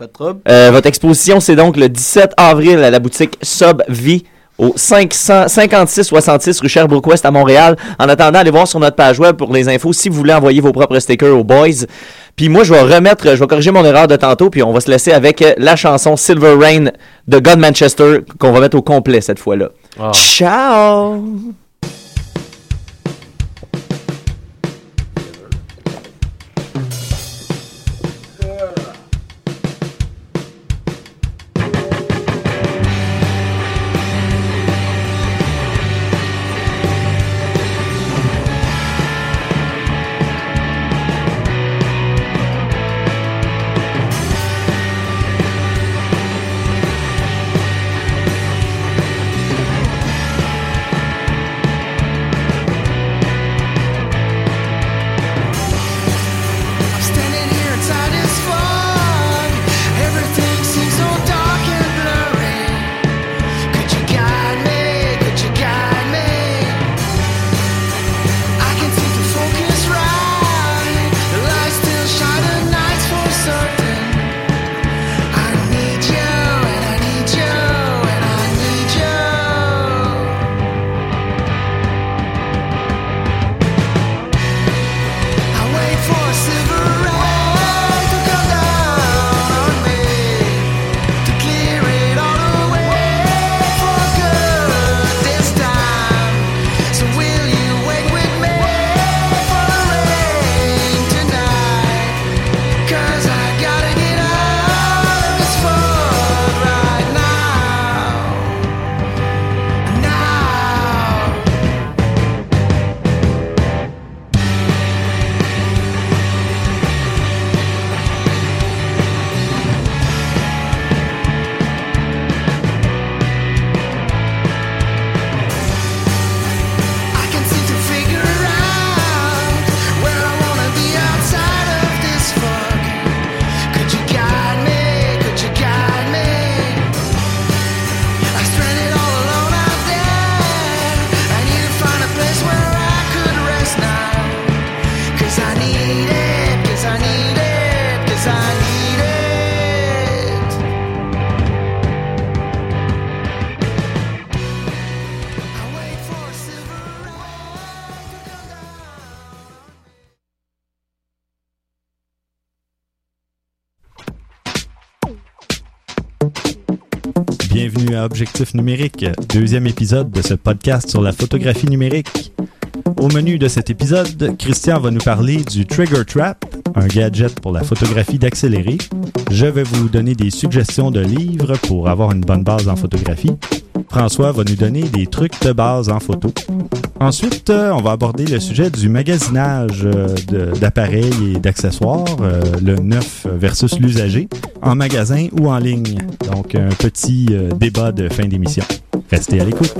Pas de trouble. Euh, votre exposition, c'est donc le 17 avril à la boutique Sub Vie au 556-66 rue Sherbrooke-Ouest à Montréal. En attendant, allez voir sur notre page web pour les infos si vous voulez envoyer vos propres stickers aux boys. Puis moi, je vais remettre, je vais corriger mon erreur de tantôt, puis on va se laisser avec la chanson Silver Rain de God Manchester qu'on va mettre au complet cette fois-là. Ah. Ciao! Objectif numérique, deuxième épisode de ce podcast sur la photographie numérique. Au menu de cet épisode, Christian va nous parler du Trigger Trap, un gadget pour la photographie d'accéléré. Je vais vous donner des suggestions de livres pour avoir une bonne base en photographie. François va nous donner des trucs de base en photo. Ensuite, euh, on va aborder le sujet du magasinage euh, d'appareils et d'accessoires, euh, le neuf versus l'usager, en magasin ou en ligne. Donc, un petit débat de fin d'émission. Restez à l'écoute.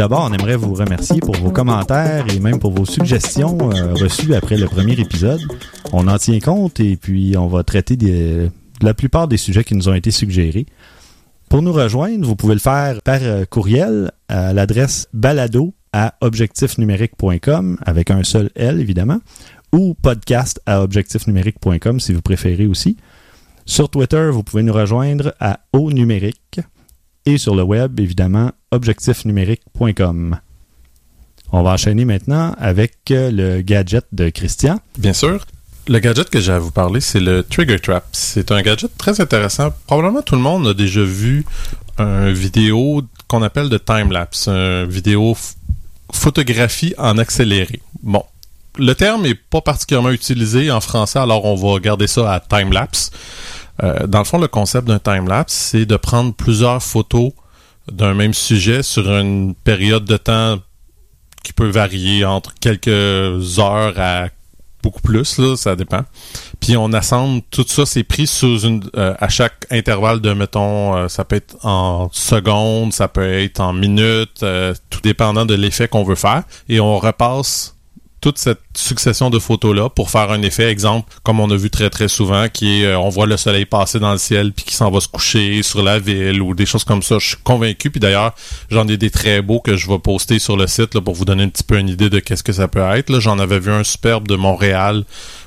D'abord, on aimerait vous remercier pour vos commentaires et même pour vos suggestions euh, reçues après le premier épisode. On en tient compte et puis on va traiter de la plupart des sujets qui nous ont été suggérés. Pour nous rejoindre, vous pouvez le faire par euh, courriel à l'adresse balado à objectifnumérique.com avec un seul L évidemment ou podcast à objectifnumérique.com si vous préférez aussi. Sur Twitter, vous pouvez nous rejoindre à au numérique sur le web, évidemment, objectifnumérique.com. On va enchaîner maintenant avec euh, le gadget de Christian. Bien sûr. Le gadget que j'ai à vous parler, c'est le Trigger Trap. C'est un gadget très intéressant. Probablement tout le monde a déjà vu une vidéo qu'on appelle de time-lapse, une vidéo photographie en accéléré. Bon, le terme est pas particulièrement utilisé en français, alors on va garder ça à time-lapse. Euh, dans le fond, le concept d'un time-lapse, c'est de prendre plusieurs photos d'un même sujet sur une période de temps qui peut varier entre quelques heures à beaucoup plus, ça dépend. Puis on assemble tout ça, c'est pris sous une euh, à chaque intervalle de mettons, euh, ça peut être en secondes, ça peut être en minutes, tout dépendant de l'effet qu'on veut faire. Et on repasse toute cette succession de photos-là pour faire un effet, exemple, comme on a vu très très souvent, qui est euh, on voit le soleil passer dans le ciel puis qui s'en va se coucher sur la ville ou des choses comme ça. Je suis convaincu. Puis d'ailleurs, j'en ai des très beaux que je vais poster sur le site là, pour vous donner un petit peu une idée de qu'est-ce que ça peut être. J'en avais vu un superbe de Montréal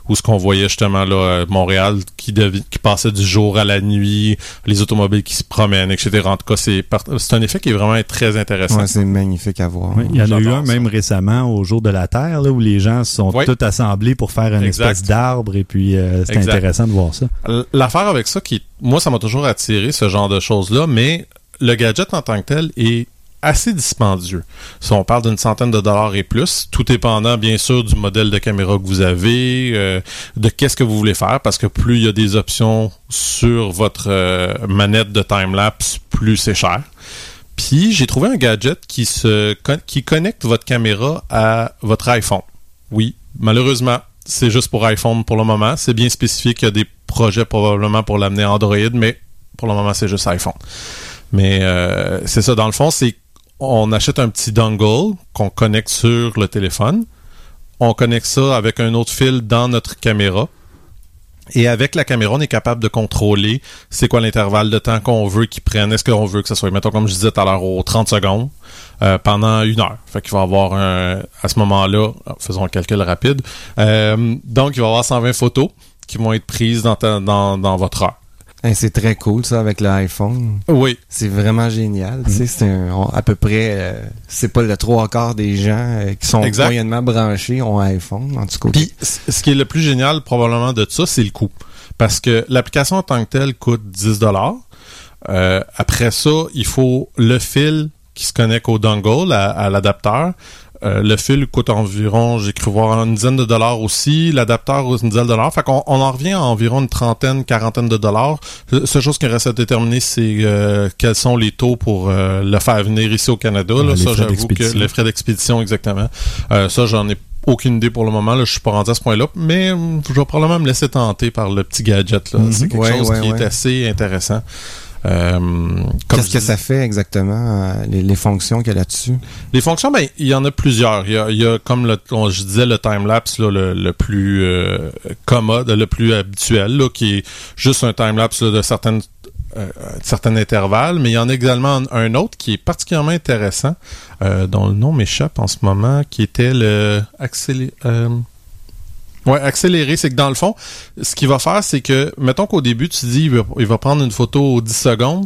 où ce qu'on voyait justement là euh, Montréal qui, passait du jour à la nuit, les automobiles qui se promènent, etc. En tout cas, c'est par- c'est un effet qui est vraiment très intéressant. Ouais, c'est magnifique à voir. Oui, il y en a eu un ça. même récemment au jour de la Terre, là, où les gens se sont Oui. tous assemblés pour faire une Exact. espèce d'arbre et puis euh, c'était Exact. intéressant de voir ça. L'affaire avec ça, qui moi, ça m'a toujours attiré, ce genre de choses-là, mais le gadget en tant que tel est assez dispendieux. Si on parle d'une centaine de dollars et plus, tout dépendant bien sûr du modèle de caméra que vous avez, euh, de qu'est-ce que vous voulez faire, parce que plus il y a des options sur votre euh, manette de time-lapse, plus c'est cher. Puis j'ai trouvé un gadget qui se qui connecte votre caméra à votre iPhone. Oui, malheureusement, c'est juste pour iPhone pour le moment. C'est bien spécifié qu'il y a des projets probablement pour l'amener Android, mais pour le moment, c'est juste iPhone. Mais euh, c'est ça, dans le fond, c'est on achète un petit dongle qu'on connecte sur le téléphone. On connecte ça avec un autre fil dans notre caméra. Et avec la caméra, on est capable de contrôler c'est quoi l'intervalle de temps qu'on veut qu'il prenne. Est-ce qu'on veut que ce soit, mettons, comme je disais tout à l'heure, aux 30 secondes euh, pendant une heure. Fait qu'il va avoir un, à ce moment-là, faisons un calcul rapide. Euh, donc, il va y avoir 120 photos qui vont être prises dans, dans votre heure. Hey, c'est très cool ça avec l'iPhone. Oui, C'est vraiment génial. Tu sais, c'est à peu près, euh, c'est pas le trois quarts des gens euh, qui sont Exact. moyennement branchés ont iPhone, en tout cas. Puis, ce qui est le plus génial probablement de ça, c'est le coût. Parce que l'application en tant que telle coûte 10 dollars. après ça, il faut le fil qui se connecte au dongle, à, à l'adapteur. Euh, le fil coûte environ, j'ai cru voir, une dizaine de dollars aussi. L'adapteur, une dizaine de dollars. Fait qu'on on en revient à environ une trentaine, quarantaine de dollars. La seule chose qui reste à déterminer, c'est euh, quels sont les taux pour euh, le faire venir ici au Canada. Là, les ça, frais j'avoue que d'expédition. les frais d'expédition, exactement. Euh, ça, j'en ai aucune idée pour le moment. Là, je suis pas rendu à ce point-là, mais je vais probablement me laisser tenter par le petit gadget. Là. Mhm. C'est quelque Ouais, chose ouais, qui ouais. est assez intéressant. Euh, Qu'est-ce que ça fait exactement, euh, les, les fonctions qu'il y a là-dessus? Les fonctions, ben, il y en a plusieurs. Il y a, il y a comme le, on- je disais, le time-lapse, le, le plus euh, commode, le plus habituel, là, qui est juste un time-lapse de certaines euh, certains intervalles, mais il y en a également un, un autre qui est particulièrement intéressant, euh, dont le nom m'échappe en ce moment, qui était le accélé, euh, Ouais, accéléré, c'est que dans le fond, ce qu'il va faire, c'est que, mettons qu'au début, tu dis, il va, il va prendre une photo aux 10 secondes,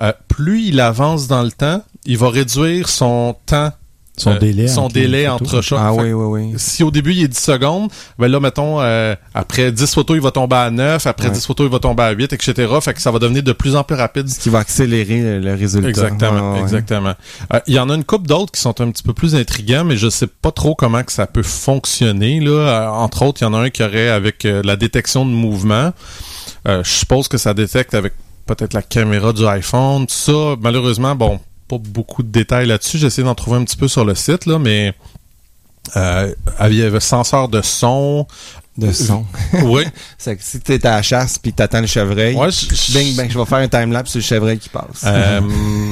euh, plus il avance dans le temps, il va réduire son temps, Son euh, délai son entre délai entre chaque. Ah oui, oui, oui. si au début il est 10 secondes, ben là, mettons, euh, après 10 photos, il va tomber à 9, après Ouais. 10 photos, il va tomber à 8, etc. Fait que ça va devenir de plus en plus rapide. Ce qui va accélérer le, résultat. Exactement, Ouais, ouais. exactement. Euh, Il y en a une couple d'autres qui sont un petit peu plus intrigants, mais je sais pas trop comment que ça peut fonctionner. Là, Euh, entre autres, il y en a un qui aurait avec euh, la détection de mouvement. Euh, je suppose que ça détecte avec peut-être la caméra du iPhone, tout ça. Malheureusement, bon, pas beaucoup de détails là-dessus. J'essaie d'en trouver un petit peu sur le site, là, mais euh, il y avait senseur de son. De son. oui. C'est que si t'es à la chasse puis t'attends le chevreuil, Ouais, je- bing, je vais faire un time-lapse sur le chevreuil qui passe. Euh,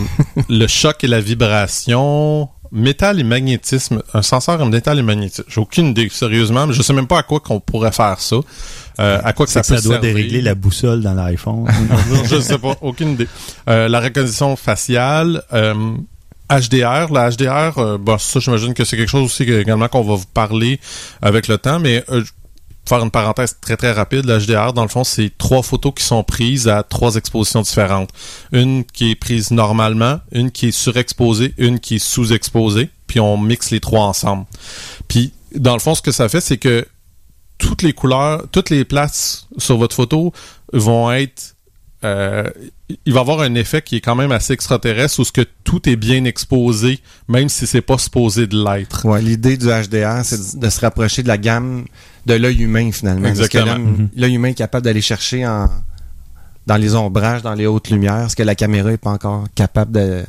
le choc et la vibration, métal et magnétisme, un senseur en métal et magnétisme. J'ai aucune idée, sérieusement, mais je sais même pas à quoi qu'on pourrait faire ça. Euh, à quoi que ça que peut ça doit servir? dérégler la boussole dans l'iPhone. je sais pas, aucune idée. Euh, la reconnaissance faciale, euh, HDR, la HDR, euh, bon, ça j'imagine que c'est quelque chose aussi également qu'on va vous parler avec le temps, mais euh, faire une parenthèse très très rapide, la HDR, dans le fond, c'est trois photos qui sont prises à trois expositions différentes. Une qui est prise normalement, une qui est surexposée, une qui est sous-exposée, puis on mixe les trois ensemble. Puis, dans le fond, ce que ça fait, c'est que toutes les couleurs, toutes les places sur votre photo vont être euh, il va avoir un effet qui est quand même assez extraterrestre où ce que tout est bien exposé, même si c'est pas supposé de l'être. Ouais, l'idée du HDR, c'est de, se rapprocher de la gamme de l'œil humain finalement. Exactement. l'homme- L'œil humain est capable d'aller chercher en dans les ombrages, dans les hautes lumières, ce que la caméra est pas encore capable de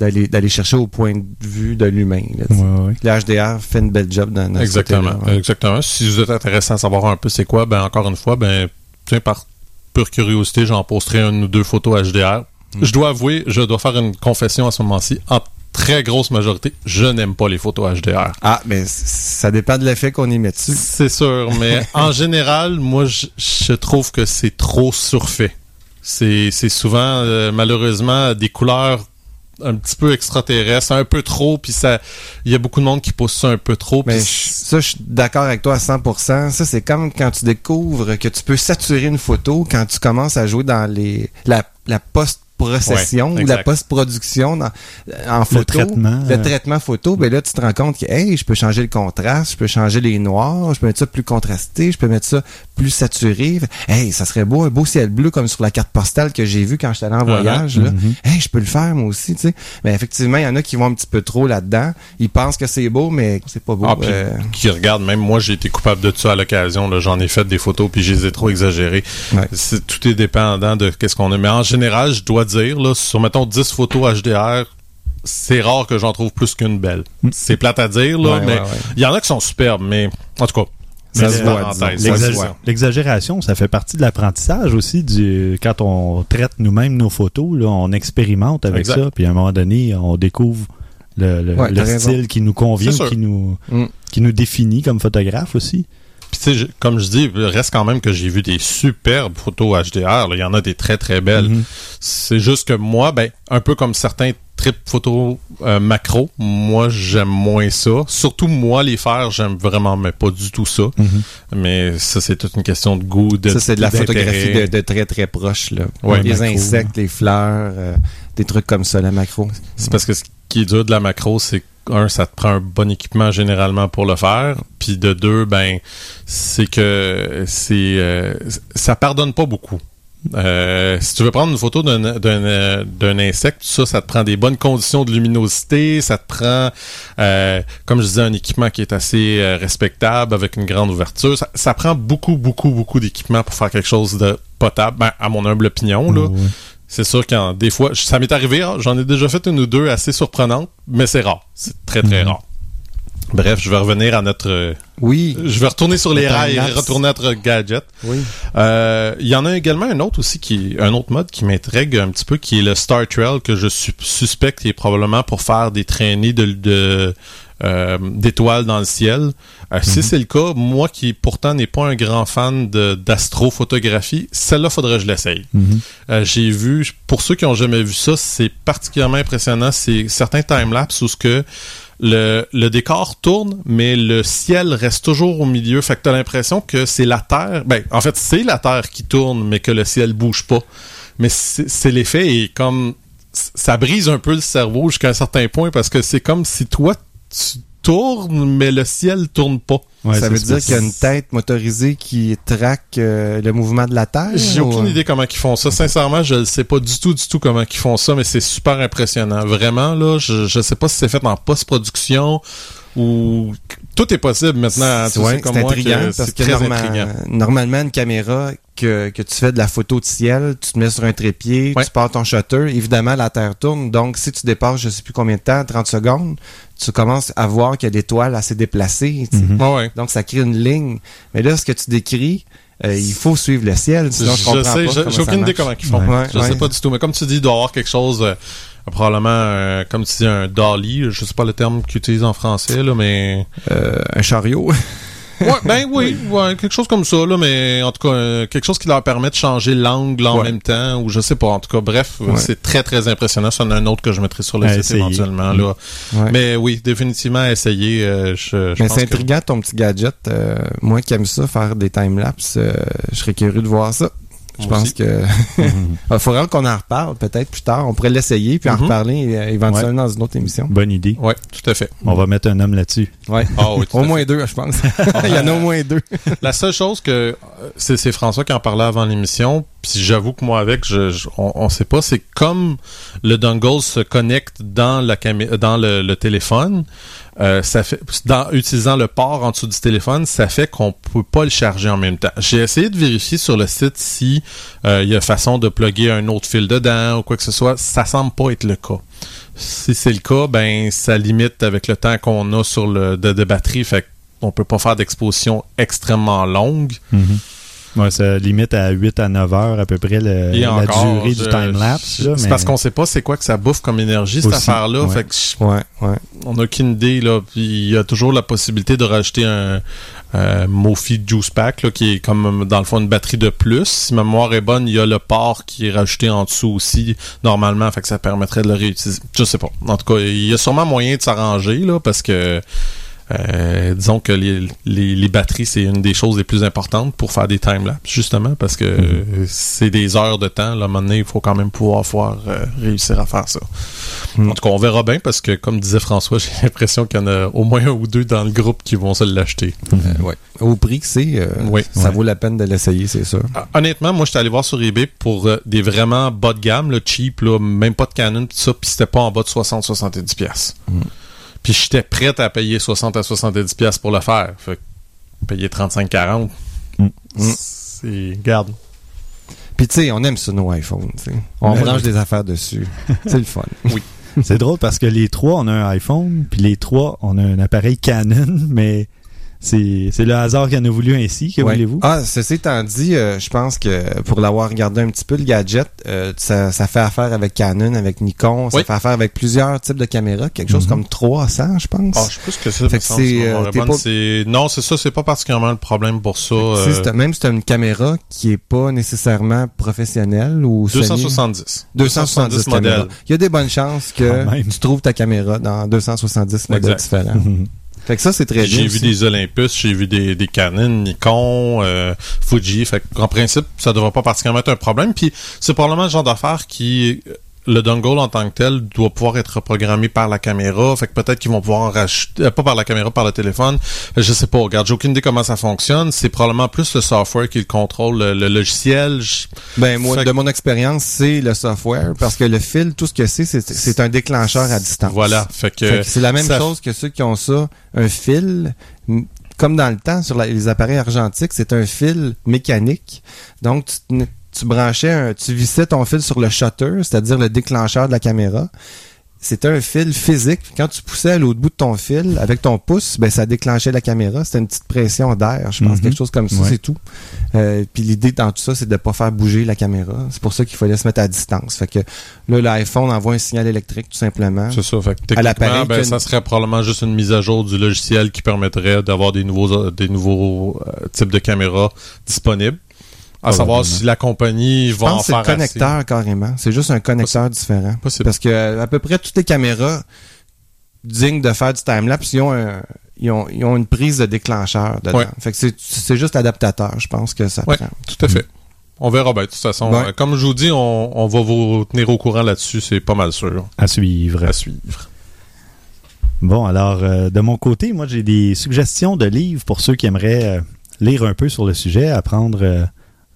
d'aller d'aller chercher au point de vue de l'humain. Ouais, ouais. Le HDR fait une belle job dans, dans Exactement. ouais. Exactement. Si vous êtes intéressé à savoir un peu c'est quoi, ben encore une fois, ben tiens, par pure curiosité, j'en posterai une ou deux photos HDR. Mm. Je dois avouer, je dois faire une confession à ce moment-ci. En très grosse majorité, je n'aime pas les photos HDR. Ah, mais ça dépend de l'effet qu'on y met dessus. C'est sûr, mais en général, moi, je, je trouve que c'est trop surfait. C'est c'est souvent, euh, malheureusement, des couleurs un petit peu extraterrestres, un peu trop, puis ça, il y a beaucoup de monde qui pousse ça un peu trop. Mais je- ça, je suis d'accord avec toi à 100%. Ça, c'est comme quand tu découvres que tu peux saturer une photo quand tu commences à jouer dans les la, la post-procession Ouais, ou la post-production dans- en photo. traitement, Le euh. traitement photo. Ben là, tu te rends compte que, hey, je peux changer le contraste, je peux changer les noirs, je peux mettre ça plus contrasté, je peux mettre ça plus saturé. Hey, ça serait beau, un beau ciel bleu comme sur la carte postale que j'ai vu quand j'étais allé en Uh-huh. voyage. là. Mhm. Hey, je peux le faire moi aussi, tu sais. Mais effectivement, il y en a qui vont un petit peu trop là-dedans. Ils pensent que c'est beau, mais c'est pas beau. Ah, puis Euh, qui regarde, même moi, j'ai été coupable de ça à l'occasion. J'en ai fait des photos, puis je les ai trop exagérées. Ouais. Tout est dépendant de qu'est-ce qu'on a. Mais en général, je dois dire, là, sur, mettons, 10 photos HDR, c'est rare que j'en trouve plus qu'une belle. C'est plate à dire, là, Ouais, mais ouais, ouais. il y en a qui sont superbes, mais en tout cas. L'exagération, ça fait partie de l'apprentissage aussi du quand on traite nous-mêmes nos photos, là, on expérimente avec Exact. ça, puis à un moment donné, on découvre le, le- Ouais, le t'as raison. style qui nous convient, qui nous Mm. qui nous définit comme photographe aussi. Puis tu sais, comme je dis, reste quand même que j'ai vu des superbes photos HDR. Il y en a des très très belles. Mhm. C'est juste que moi, ben, un peu comme certains trip photos euh, macro, moi j'aime moins ça. Surtout moi les faire, j'aime vraiment mais pas du tout ça. Mhm. Mais ça c'est toute une question de goût, de ça, c'est de la photographie de, de très très proche. Là. Ouais, les macro. insectes, les fleurs, euh, des trucs comme ça, la macro. C'est parce que ce qui est dur de la macro, c'est que, un, ça te prend un bon équipement généralement pour le faire. Puis de deux, ben, c'est que c'est euh, ça pardonne pas beaucoup. Euh, si tu veux prendre une photo d'un d'un d'un insecte, ça, ça te prend des bonnes conditions de luminosité, ça te prend, euh, comme je disais, un équipement qui est assez euh, respectable avec une grande ouverture. Ça, prend beaucoup, beaucoup, beaucoup d'équipement pour faire quelque chose de potable, ben, à mon humble opinion. Là. C'est sûr qu'en des fois, ça m'est arrivé, hein, j'en ai déjà fait une ou deux assez surprenantes, mais c'est rare. C'est très très Mhm. rare. Bref, je vais revenir à notre. euh, Oui. Je vais retourner sur les Le rails et retourner à notre gadget. Oui. Euh, Il y en a également un autre aussi qui un autre mode qui m'intrigue un petit peu, qui est le Star Trail que je su- suspecte qui est probablement pour faire des traînées de, de euh, d'étoiles dans le ciel. Euh, Si c'est le cas, moi qui pourtant n'est pas un grand fan d'astrophotographie, celle-là faudrait que je l'essaye. Mhm. Euh, j'ai vu, pour ceux qui ont jamais vu ça, c'est particulièrement impressionnant. C'est certains timelapses où ce que le, le décor tourne, mais le ciel reste toujours au milieu. Fait que t'as l'impression que c'est la Terre. Ben, en fait, c'est la Terre qui tourne, mais que le ciel bouge pas. Mais c'est c'est l'effet et comme ça brise un peu le cerveau jusqu'à un certain point parce que c'est comme si toi tu tournes, mais le ciel tourne pas. Ouais, ça veut dire qu'il y a une tête motorisée qui traque euh, le mouvement de la Terre. J'ai ou- aucune idée comment ils font ça. Sincèrement, je ne sais pas du tout, du tout comment ils font ça, mais c'est super impressionnant. Vraiment, là, je ne sais pas si c'est fait en post-production ou tout est possible maintenant. C'est ouais, que intriguant parce que très norma- intriguant. normalement, une caméra que, que tu fais de la photo de ciel, tu te mets sur un trépied, Ouais. tu pars ton shutter, évidemment, la Terre tourne. Donc, si tu dépasses je sais plus combien de temps, 30 secondes, tu commences à voir qu'il y a l'étoile assez déplacée. tu sais. Mhm. Ouais, ouais. Donc, ça crée une ligne. Mais là, ce que tu décris, euh, il faut suivre le ciel, sinon je, je comprends sais, pas j'ai aucune idée comment ils font. Ouais, je ouais. sais pas du tout. Mais comme tu dis, il doit y avoir quelque chose, euh, probablement, euh, comme tu dis, un dolly. Je sais pas le terme qu'ils utilisent en français, là, mais. Euh, un chariot. Ouais, ben oui, ouais, quelque chose comme ça, là, mais en tout cas, euh, quelque chose qui leur permet de changer l'angle en Ouais. même temps, ou je sais pas, en tout cas, bref, euh, Ouais. c'est très très impressionnant. Ça en a un autre que je mettrai sur le site éventuellement, là. Mais oui, définitivement essayer. euh, je, je Mais c'est que- intriguant ton petit gadget. Euh, moi qui aime ça, faire des timelapses, euh, je serais curieux de voir ça. Je pense aussi. que il faudra qu'on en reparle peut-être plus tard. On pourrait l'essayer puis en Mhm. reparler euh, éventuellement dans une autre émission. Bonne idée. Ouais, tout à fait. On va mettre un homme là-dessus. Ouais. Ah oui, Au moins deux, je pense. Il y en a au moins deux. La seule chose que euh, c'est François qui en parlait avant l'émission, puis j'avoue que moi avec, je, je- on, on sait pas, c'est comme le dongle se connecte dans la camé- dans le, le téléphone, euh, ça fait utilisant le port en dessous du téléphone, ça fait qu'on peut pas le charger en même temps. J'ai essayé de vérifier sur le site si euh, il y a façon de plugger un autre fil dedans ou quoi que ce soit, ça semble pas être le cas. Si c'est le cas, ben ça limite avec le temps qu'on a sur le de, batterie, fait on peut pas faire d'exposition extrêmement longue. Mhm. Ouais, ça limite à 8 à 9 heures à peu près le- la encore, durée je- du time-lapse. C'est mais- parce qu'on sait pas c'est quoi que ça bouffe comme énergie, cette affaire-là. ouais. Fait que je- Ouais, ouais. on n'a aucune idée, là. Puis il y a toujours la possibilité de rajouter un euh, Mophie Juice Pack, là, qui est comme, dans le fond, une batterie de plus. Si ma mémoire est bonne, il y a le port qui est rajouté en dessous aussi, normalement, fait que ça permettrait de le réutiliser. Je sais pas. En tout cas, il y a sûrement moyen de s'arranger, là, parce que euh, disons que les, les, les batteries, c'est une des choses les plus importantes pour faire des timelapses, justement, parce que euh, c'est des heures de temps. Là, à un moment donné, il faut quand même pouvoir euh, réussir à faire ça. Mm. En tout cas, on verra bien, parce que, comme disait François, j'ai l'impression qu'il y en a au moins un ou deux dans le groupe qui vont se l'acheter. Euh, ouais. Au prix que c'est, euh, Oui. ça Ouais. vaut la peine de l'essayer, c'est sûr. Ah, Honnêtement, moi, j'étais allé voir sur eBay pour euh, des vraiment bas de gamme, là, cheap, là, même pas de Canon, pis ça, puis c'était pas en bas de 60-70$. pièces. Puis j'étais prêt à payer 60 à 70$ pièces pour le faire. Fait que payer 35-40$. Mm. C'est... Garde. Puis tu sais, on aime ça nos iPhones, tu sais. On Ouais. branche des affaires dessus. c'est le fun. C'est drôle parce que les trois, on a un iPhone, puis les trois, on a un appareil Canon, mais c'est le hasard qui en a voulu ainsi, que Ouais. voulez-vous? Ah, ceci étant dit, euh, je pense que pour l'avoir regardé un petit peu, le gadget, euh, ça, ça fait affaire avec Canon, avec Nikon, ça Oui. fait affaire avec plusieurs types de caméras, quelque chose Mhm. comme 300, je pense. Ah, je sais plus ce que c'est. Fait que c'est, euh, pas- c'est- Non, c'est ça, c'est pas particulièrement le problème pour ça. Tu euh, c'est- même si c'est une caméra qui est pas nécessairement professionnelle ou semi- 270. 270 modèles. Il y a des bonnes chances que tu trouves ta caméra dans 270 modèles Exact. différents. Fait que ça, c'est très. J'ai vu aussi. des Olympus, j'ai vu des, des Canon, Nikon, euh, Fuji. Fait en principe, ça devrait pas particulièrement être un problème. Puis c'est probablement le genre d'affaire qui le dongle en tant que tel doit pouvoir être reprogrammé par la caméra. Fait que peut-être qu'ils vont pouvoir en rajouter, euh, pas par la caméra, par le téléphone. Je sais pas. Regarde, j'ai aucune idée comment ça fonctionne. C'est probablement plus le software qui le contrôle, le, le logiciel. Je- Ben, moi, Fait de que- mon expérience, c'est le software, parce que le fil, tout ce que c'est, c'est- c'est un déclencheur à distance. Voilà. Fait que, c'est la même ça- chose que ceux qui ont ça, un fil, comme dans le temps, sur la- les appareils argentiques, c'est un fil mécanique. Donc, tu, tu branchais, un, tu vissais ton fil sur le shutter, c'est-à-dire le déclencheur de la caméra. C'était un fil physique. Quand tu poussais à l'autre bout de ton fil avec ton pouce, ben ça déclenchait la caméra. C'était une petite pression d'air, je pense, Mhm. quelque chose comme ça, Ouais. c'est tout. Euh, puis l'idée dans tout ça, c'est de pas faire bouger la caméra. C'est pour ça qu'il fallait se mettre à distance. Fait que là, l'iPhone envoie un signal électrique tout simplement. C'est ça. Fait que À l'appareil techniquement, ben, que- ça serait probablement juste une mise à jour du logiciel qui permettrait d'avoir des nouveaux, des nouveaux euh, types de caméras disponibles. À savoir si la compagnie Je va en pense que c'est faire le connecteur carrément. C'est juste un connecteur différent. Possible. Parce que à peu près toutes les caméras dignes de faire du timelapse, ils ont, un- ils ont, ils ont une prise de déclencheur dedans. Ouais. Fait que c'est, c'est juste l'adaptateur, je pense que ça Ouais. prend. Tout à fait. On verra bien. De toute façon, Ouais. comme je vous dis, on, on va vous tenir au courant là-dessus. C'est pas mal sûr. À suivre. À suivre. Bon, alors, euh, de mon côté, moi, j'ai des suggestions de livres pour ceux qui aimeraient euh, lire un peu sur le sujet, apprendre, euh,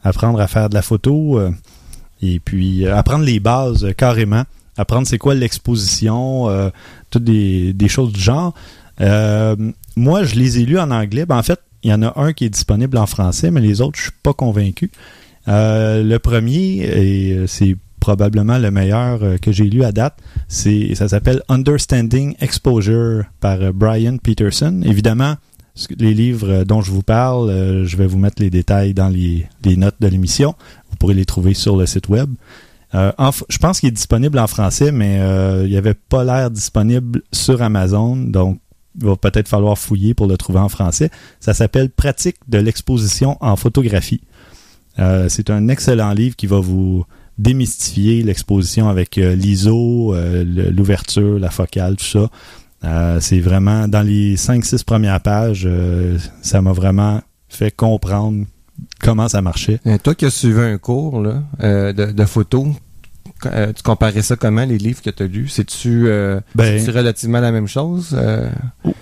apprendre à faire de la photo, euh, et puis euh, apprendre les bases euh, carrément, apprendre c'est quoi l'exposition, toutes des, des choses du genre. Moi, je les ai lus en anglais. Ben, en fait, il y en a un qui est disponible en français, mais les autres, je suis pas convaincu. Le premier, et c'est probablement le meilleur que j'ai lu à date, c'est ça s'appelle Understanding Exposure par Brian Peterson. Évidemment, les livres euh, dont je vous parle, euh, je vais vous mettre les détails dans les, notes de l'émission. Vous pourrez les trouver sur le site web. Euh, je pense qu'il est disponible en français, mais euh, il n'y avait pas l'air disponible sur Amazon, donc il va peut-être falloir fouiller pour le trouver en français. Ça s'appelle Pratique de l'exposition en photographie. C'est un excellent livre qui va vous démystifier l'exposition avec l'ISO, l'ouverture, la focale, tout ça. Euh, c'est vraiment dans les 5-6 premières pages, euh, ça m'a vraiment fait comprendre comment ça marchait. Euh, toi qui as suivi un cours là, euh, de, de photo, tu comparais ça comment, les livres que tu as lus? C'est-tu, Ben, c'est relativement la même chose?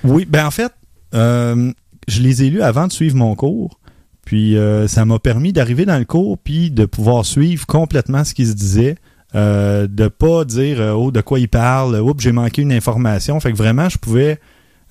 Oui, ben en fait, je les ai lus avant de suivre mon cours. Puis euh, ça m'a permis d'arriver dans le cours puis de pouvoir suivre complètement ce qui se disait. Euh, de pas dire euh, oh de quoi il parle, oups j'ai manqué une information. Fait que vraiment je pouvais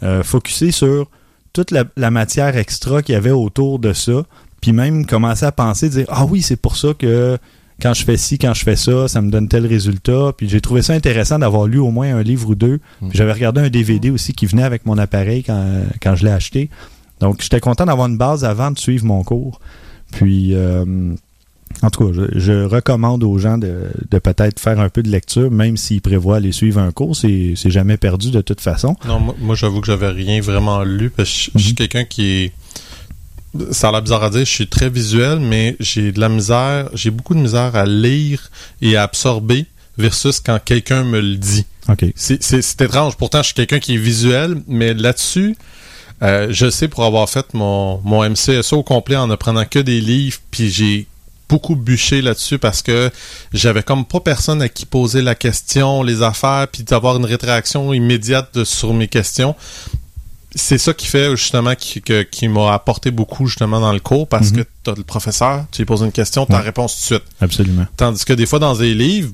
euh, focuser sur toute la, la matière extra qu'il y avait autour de ça, puis même commencer à penser, dire ah oui c'est pour ça que quand je fais ci, quand je fais ça, ça me donne tel résultat. Puis j'ai trouvé ça intéressant d'avoir lu au moins un livre ou deux. Puis j'avais regardé un DVD aussi qui venait avec mon appareil quand, quand je l'ai acheté. Donc j'étais content d'avoir une base avant de suivre mon cours. Puis, euh, en tout cas, je, je recommande aux gens de, de peut-être faire un peu de lecture, même s'ils prévoient aller suivre un cours. C'est c'est jamais perdu de toute façon. Non, moi, moi, j'avoue que j'avais rien vraiment lu parce que je, je suis Mhm. quelqu'un qui est. Ça a l'air bizarre à dire, je suis très visuel, mais j'ai de la misère, j'ai beaucoup de misère à lire et à absorber versus quand quelqu'un me le dit. OK. C'est- C'est c'est étrange. Pourtant, je suis quelqu'un qui est visuel, mais là-dessus, euh, je sais pour avoir fait mon, mon MCSO au complet en ne prenant que des livres, puis j'ai beaucoup bûché là-dessus parce que j'avais comme pas personne à qui poser la question, les affaires, puis d'avoir une rétraction immédiate de- sur mes questions. C'est ça qui fait justement qui, que- qui m'a apporté beaucoup justement dans le cours parce Mhm. que t'as le professeur, tu lui poses une question, t'as la Ouais. réponse tout de suite. Absolument. Tandis que des fois, dans des livres,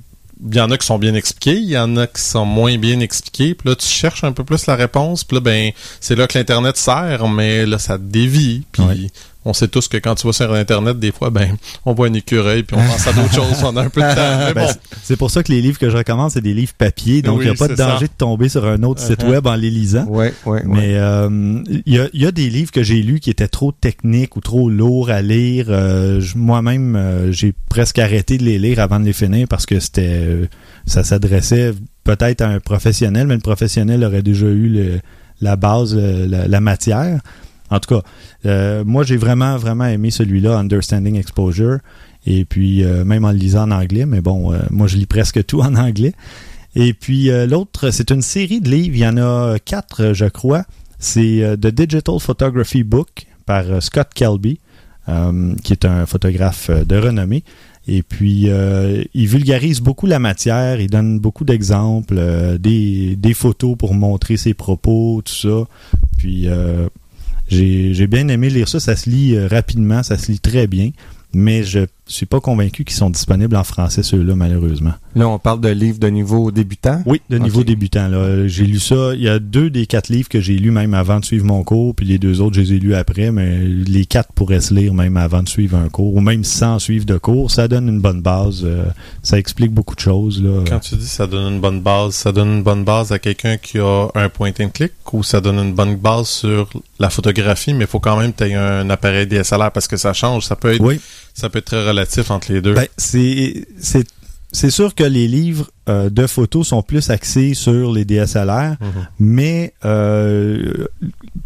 il y en a qui sont bien expliqués, il y en a qui sont moins bien expliqués. Puis là, tu cherches un peu plus la réponse. Puis là, ben, c'est là que l'Internet sert, mais là, ça te dévie. Puis Ouais. On sait tous que quand tu vas sur Internet, des fois, ben, on voit un écureuil, puis on pense à d'autres choses. On a un peu de temps. Ben, bon, c'est- pour ça que les livres que je recommande, c'est des livres papier, donc il Oui, n'y a pas de ça. danger de tomber sur un autre site Uh-huh. web en les lisant. Ouais, ouais, ouais. Mais euh, il y, a, il y a des livres que j'ai lus qui étaient trop techniques ou trop lourds à lire. Euh, Moi-même, euh, j'ai presque arrêté de les lire avant de les finir parce que c'était, ça s'adressait peut-être à un professionnel, mais le professionnel aurait déjà eu le- la base, la, la matière. En tout cas, euh, moi j'ai vraiment vraiment aimé celui-là, Understanding Exposure. Et puis euh, même en le lisant en anglais, mais bon, euh, moi je lis presque tout en anglais. Et puis l'autre, c'est une série de livres. Il y en a quatre, je crois. C'est The Digital Photography Book par Scott Kelby, qui est un photographe de renommée. Et puis, il vulgarise beaucoup la matière, il donne beaucoup d'exemples, des, des photos pour montrer ses propos, tout ça. Puis, euh, j'ai bien aimé lire ça. Ça se lit euh, rapidement, ça se lit très bien. Mais je suis pas convaincu qu'ils sont disponibles en français, ceux-là, malheureusement. Là, on parle de livres de niveau débutant? Oui, de niveau débutant. là. J'ai lu ça. Il y a deux des quatre livres que j'ai lus même avant de suivre mon cours, puis les deux autres, je les ai lus après, mais les quatre pourraient se lire même avant de suivre un cours, ou même sans suivre de cours. Ça donne une bonne base. euh, ça explique beaucoup de choses. Là. quand tu dis ça donne une bonne base, ça donne une bonne base à quelqu'un qui a un point and click ou ça donne une bonne base sur la photographie, mais il faut quand même que tu aies un appareil DSLR parce que ça change. Ça peut être, Oui, ça peut être très relatif entre les deux. ben, c'est sûr que les livres euh, de photos sont plus axés sur les DSLR, Mhm. mais euh,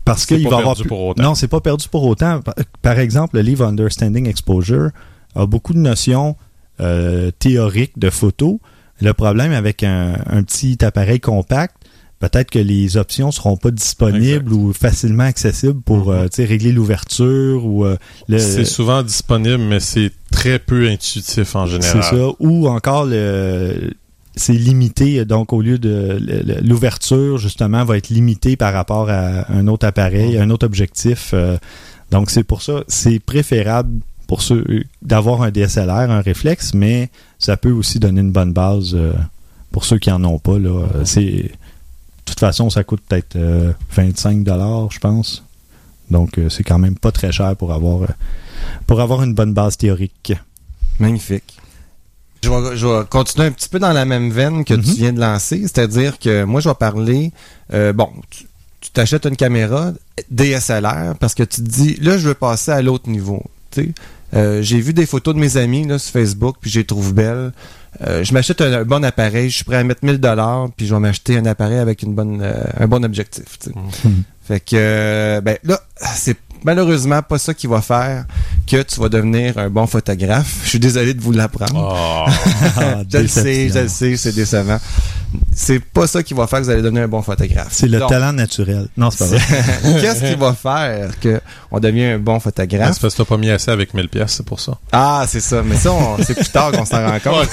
parce qu'il va avoir plus- pour autant. Non, c'est pas perdu pour autant. Par, par exemple, le livre Understanding Exposure a beaucoup de notions euh, théoriques de photos. Le problème avec un, un petit appareil compact, peut-être que les options seront pas disponibles ou facilement accessibles pour euh, tu sais, régler l'ouverture ou euh, le C'est souvent disponible, mais c'est très peu intuitif en général. c'est ça. Ou encore le c'est limité, donc au lieu de l'ouverture, justement, va être limitée par rapport à un autre appareil, un autre objectif. euh, donc c'est pour ça, c'est préférable pour ceux d'avoir un DSLR, un réflexe, mais ça peut aussi donner une bonne base euh, pour ceux qui en ont pas. Là, Euh, c'est façon, ça coûte peut-être euh, 25 dollars, je pense. Donc euh, c'est quand même pas très cher pour avoir euh, pour avoir une bonne base théorique. Magnifique. Je vais, je vais continuer un petit peu dans la même veine que tu Mhm. viens de lancer, c'est-à-dire que moi, je vais parler, euh, bon, tu t'achètes une caméra DSLR parce que tu te dis, là, je veux passer à l'autre niveau. Euh, j'ai vu des photos de mes amis là, sur Facebook, puis je les trouve belles. Euh, je m'achète un, un bon appareil, je suis prêt à mettre 1000 dollars, puis je vais m'acheter un appareil avec une bonne, euh, un bon objectif. Mhm. Fait que, euh, ben là, c'est malheureusement pas ça qui va faire que tu vas devenir un bon photographe. Je suis désolé de vous l'apprendre. Oh. Ah, je le sais, je le sais, c'est décevant. C'est pas ça qui va faire que vous allez devenir un bon photographe. C'est le Donc, talent naturel. Non, c'est pas vrai. Qu'est-ce qui va faire que on devient un bon Ah, photographe? c'est parce que t'as pas mis assez avec 1000 pièces, c'est pour ça. Ah, c'est ça. Mais ça, c'est plus tard qu'on s'en rend compte.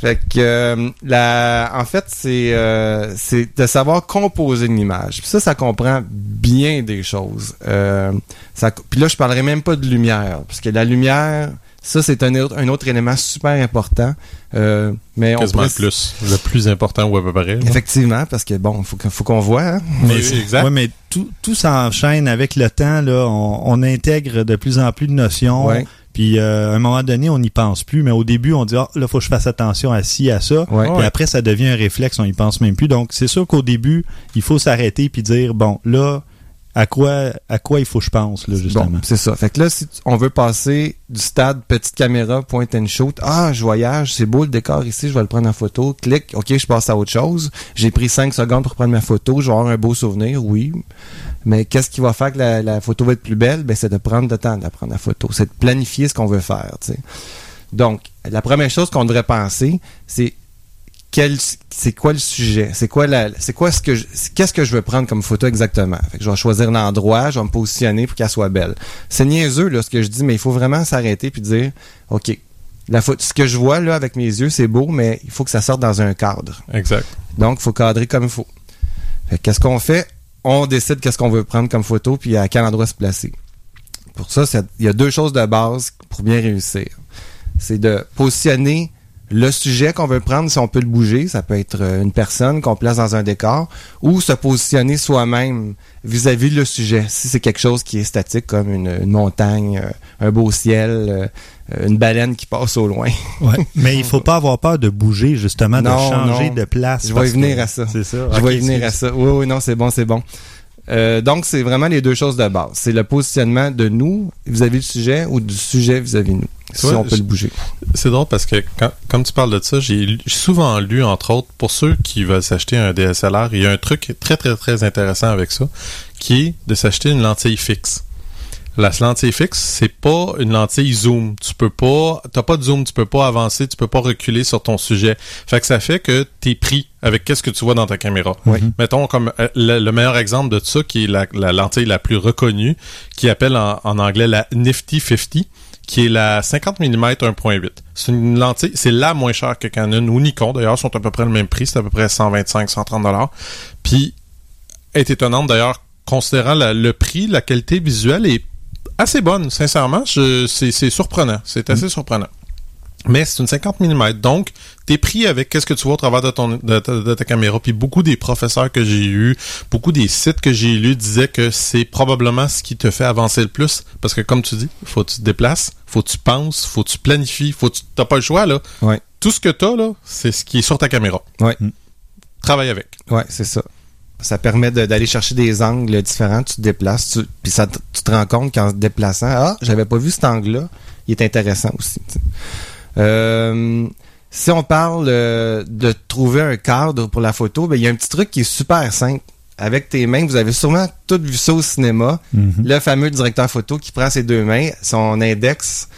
Fait que euh, la, en fait, c'est euh, c'est de savoir composer une image. Puis ça, ça comprend bien des choses. Euh, ça, puis là, je parlerai même pas de lumière, parce que la lumière, ça, c'est un autre, un autre élément super important. Euh, mais on Quasiment pourrait- le plus. Le plus important ou à peu près. Effectivement, parce que bon, faut, faut qu'on voit. hein. Mais c'est exact. Ouais, mais tout, tout s'enchaîne avec le temps. Là, on, on intègre de plus en plus de notions. Ouais. Puis euh, à un moment donné, on n'y pense plus. Mais au début, on dit ah, là, faut que je fasse attention à ci, à ça. Ouais. Puis après, ça devient un réflexe, on y pense même plus. Donc, c'est sûr qu'au début, il faut s'arrêter puis dire bon, là, à quoi, à quoi il faut que je pense, là, justement? Bon, c'est ça. Fait que là, si on veut passer du stade petite caméra, point and shoot, ah, je voyage, c'est beau le décor ici, je vais le prendre en photo, clic, ok, je passe à autre chose. J'ai pris 5 secondes pour prendre ma photo, je vais avoir un beau souvenir, oui. Mais qu'est-ce qui va faire que la, la photo va être plus belle? Ben, c'est de prendre le temps de la prendre la photo. C'est de planifier ce qu'on veut faire. Donc, la première chose qu'on devrait penser, c'est quel c'est quoi le sujet? C'est quoi la c'est quoi ce que qu'est-ce que je veux prendre comme photo exactement? Fait que je vais choisir l'endroit je vais me positionner pour qu'elle soit belle c'est niaiseux là ce que je dis mais il faut vraiment s'arrêter puis dire ok la photo ce que je vois là avec mes yeux c'est beau mais il faut que ça sorte dans un cadre Exact. donc il faut cadrer comme il faut Fait que qu'est-ce qu'on fait? On décide qu'est-ce qu'on veut prendre comme photo puis à quel endroit se placer. Pour ça il y a deux choses de base pour bien réussir. C'est de positionner le sujet qu'on veut prendre, si on peut le bouger, ça peut être euh, une personne qu'on place dans un décor, ou se positionner soi-même vis-à-vis le sujet. Si c'est quelque chose qui est statique, comme une, une montagne, euh, un beau ciel, euh, une baleine qui passe au loin. Ouais. Mais il faut pas avoir peur de bouger, justement, de Non, changer non. de place. Je vais y venir à ça. C'est ça. Je vais y venir à ça. Oui, oui, non, c'est bon, c'est bon. Euh, donc, c'est vraiment les deux choses de base. C'est le positionnement de nous vis-à-vis du sujet ou du sujet vis-à-vis de nous. Si Ouais, on peut je- le bouger. C'est drôle parce que quand, comme tu parles de ça, j'ai souvent lu, entre autres, pour ceux qui veulent s'acheter un DSLR, il y a un truc très, très, très intéressant avec ça, qui est de s'acheter une lentille fixe. La lentille fixe, c'est pas une lentille zoom. Tu peux pas, t'as pas de zoom, tu peux pas avancer, tu peux pas reculer sur ton sujet. Fait que ça fait que t'es pris avec qu'est-ce que tu vois dans ta caméra. Oui. Mettons comme euh, le, le meilleur exemple de ça, qui est la, la lentille la plus reconnue, qui appelle en, en anglais la Nifty 50, qui est la 50 mm 1.8. C'est une lentille, c'est la moins chère que Canon ou Nikon. D'ailleurs, sont à peu près le même prix, c'est à peu près 125, 130 dollars. Puis, est étonnante d'ailleurs, considérant la- le prix, la qualité visuelle est assez bonne, sincèrement. C'est c'est surprenant, c'est assez surprenant. Mais c'est une 50 mm, donc t'es pris avec qu'est-ce que tu vois au travers de, ton, de, ta- de ta caméra. Puis beaucoup des professeurs que j'ai eus, beaucoup des sites que j'ai lus disaient que c'est probablement ce qui te fait avancer le plus. Parce que comme tu dis, faut que tu te déplaces, faut que tu penses, faut que tu planifies, faut que tu t'as pas le choix là. Ouais. Tout ce que t'as là, c'est ce qui est sur ta caméra. Ouais. Travaille avec. Ouais, c'est ça. Ça permet de- d'aller chercher des angles différents, tu te déplaces, tu, puis ça, tu te rends compte qu'en te déplaçant, ah, j'avais pas vu cet angle-là, il est intéressant aussi. tu sais. Euh, si on parle euh, de trouver un cadre pour la photo, ben, il y a un petit truc qui est super simple. Avec tes mains, vous avez sûrement tous vu ça au cinéma. Mhm. Le fameux directeur photo qui prend ses deux mains, son index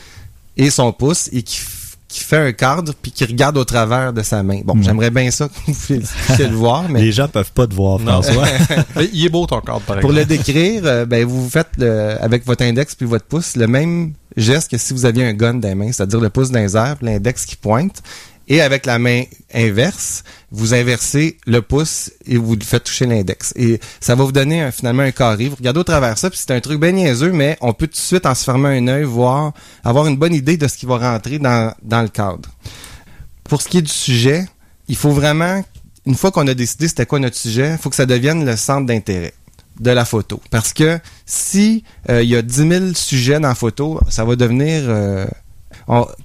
et son pouce, et qui, qui fait un cadre, puis qui regarde au travers de sa main. Bon, Mhm. j'aimerais bien ça que vous puissiez le voir, mais Les gens peuvent pas te voir. François. Il est beau ton cadre, par pour exemple. le décrire, euh, ben, vous faites le- avec votre index puis votre pouce le même geste que si vous aviez un gun dans les mains, c'est-à-dire le pouce dans les airs, l'index qui pointe. Et avec la main inverse, vous inversez le pouce et vous le faites toucher l'index. Et ça va vous donner un- finalement un carré. Vous regardez au travers ça, puis c'est un truc bien niaiseux, mais on peut tout de suite, en se fermant un œil, voir, avoir une bonne idée de ce qui va rentrer dans, dans le cadre. Pour ce qui est du sujet, il faut vraiment, une fois qu'on a décidé c'était quoi notre sujet, il faut que ça devienne le centre d'intérêt de la photo. Parce que si euh, il y a 10 000 sujets dans la photo, ça va devenir... euh,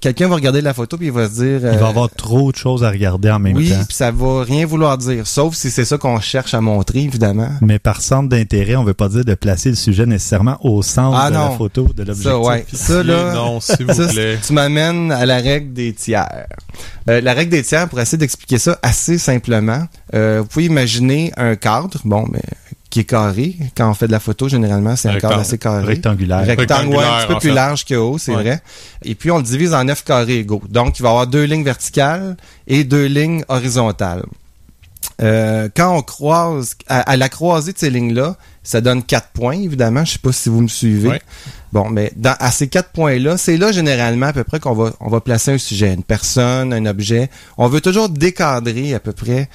Quelqu'un va regarder la photo puis il va se dire... Il euh, va avoir trop de choses à regarder en même oui, temps. puis ça va rien vouloir dire. Sauf si c'est ça qu'on cherche à montrer, évidemment. Mais par centre d'intérêt, on veut pas dire de placer le sujet nécessairement au centre Ah de la photo, de l'objectif. Ça, ouais. Ça, là... Non, s'il vous Ça, plaît. tu m'amènes à la règle des tiers. Euh, la règle des tiers, pour essayer d'expliquer ça assez simplement, euh, vous pouvez imaginer un cadre, bon, mais qui est carré. Quand on fait de la photo, généralement, c'est un cadre assez carré. Rectangulaire. Rectangle, ouais, un Rectangulaire, petit peu plus fait. large que haut, c'est Ouais. vrai. Et puis, on le divise en neuf carrés égaux. Donc, il va y avoir deux lignes verticales et deux lignes horizontales. Euh, quand on croise, à, à la croisée de ces lignes-là, ça donne quatre points, évidemment. Je sais pas si vous me suivez. Ouais. Bon, mais dans, à ces quatre points-là, c'est là généralement à peu près qu'on va, on va placer un sujet, une personne, un objet. On veut toujours décadrer à peu près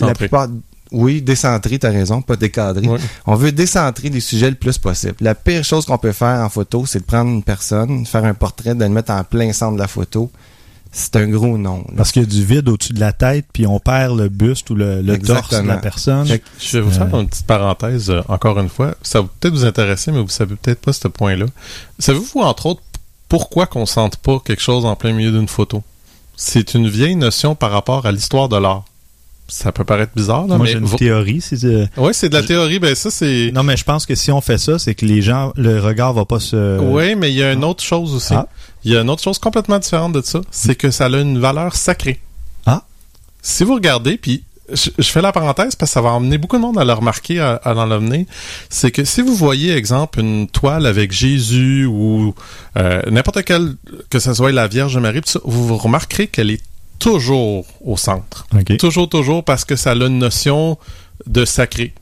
la plupart. Oui, décentrer, t'as raison, pas décadrer. Ouais. On veut décentrer les sujets le plus possible. La pire chose qu'on peut faire en photo, c'est de prendre une personne, faire un portrait, de le mettre en plein centre de la photo. C'est un gros nom. là. Parce qu'il y a du vide au-dessus de la tête, puis on perd le buste ou le, le torse de la personne. Fait que Je vais vous faire Euh. une petite parenthèse, euh, encore une fois. Ça va peut-être vous intéresser, mais vous savez peut-être pas ce point-là. Savez-vous, entre autres, pourquoi qu'on sente pas quelque chose en plein milieu d'une photo? C'est une vieille notion par rapport à l'histoire de l'art. Ça peut paraître bizarre, là, Moi, mais j'ai une vo- théorie. c'est de- ouais, c'est de la théorie. Ben ça, c'est. Non, mais je pense que si on fait ça, c'est que les gens, le regard va pas se. Oui, mais il y a une autre chose aussi. Ah. Il y a une autre chose complètement différente de ça, c'est que ça a une valeur sacrée. Ah. Si vous regardez, puis je, je fais la parenthèse parce que ça va emmener beaucoup de monde à le remarquer à, à l'en l'amener, c'est que si vous voyez, exemple, une toile avec Jésus ou euh, n'importe quelle, que ce soit la Vierge Marie, vous, vous remarquerez qu'elle est toujours au centre. Toujours, toujours, parce que ça a une notion de sacré.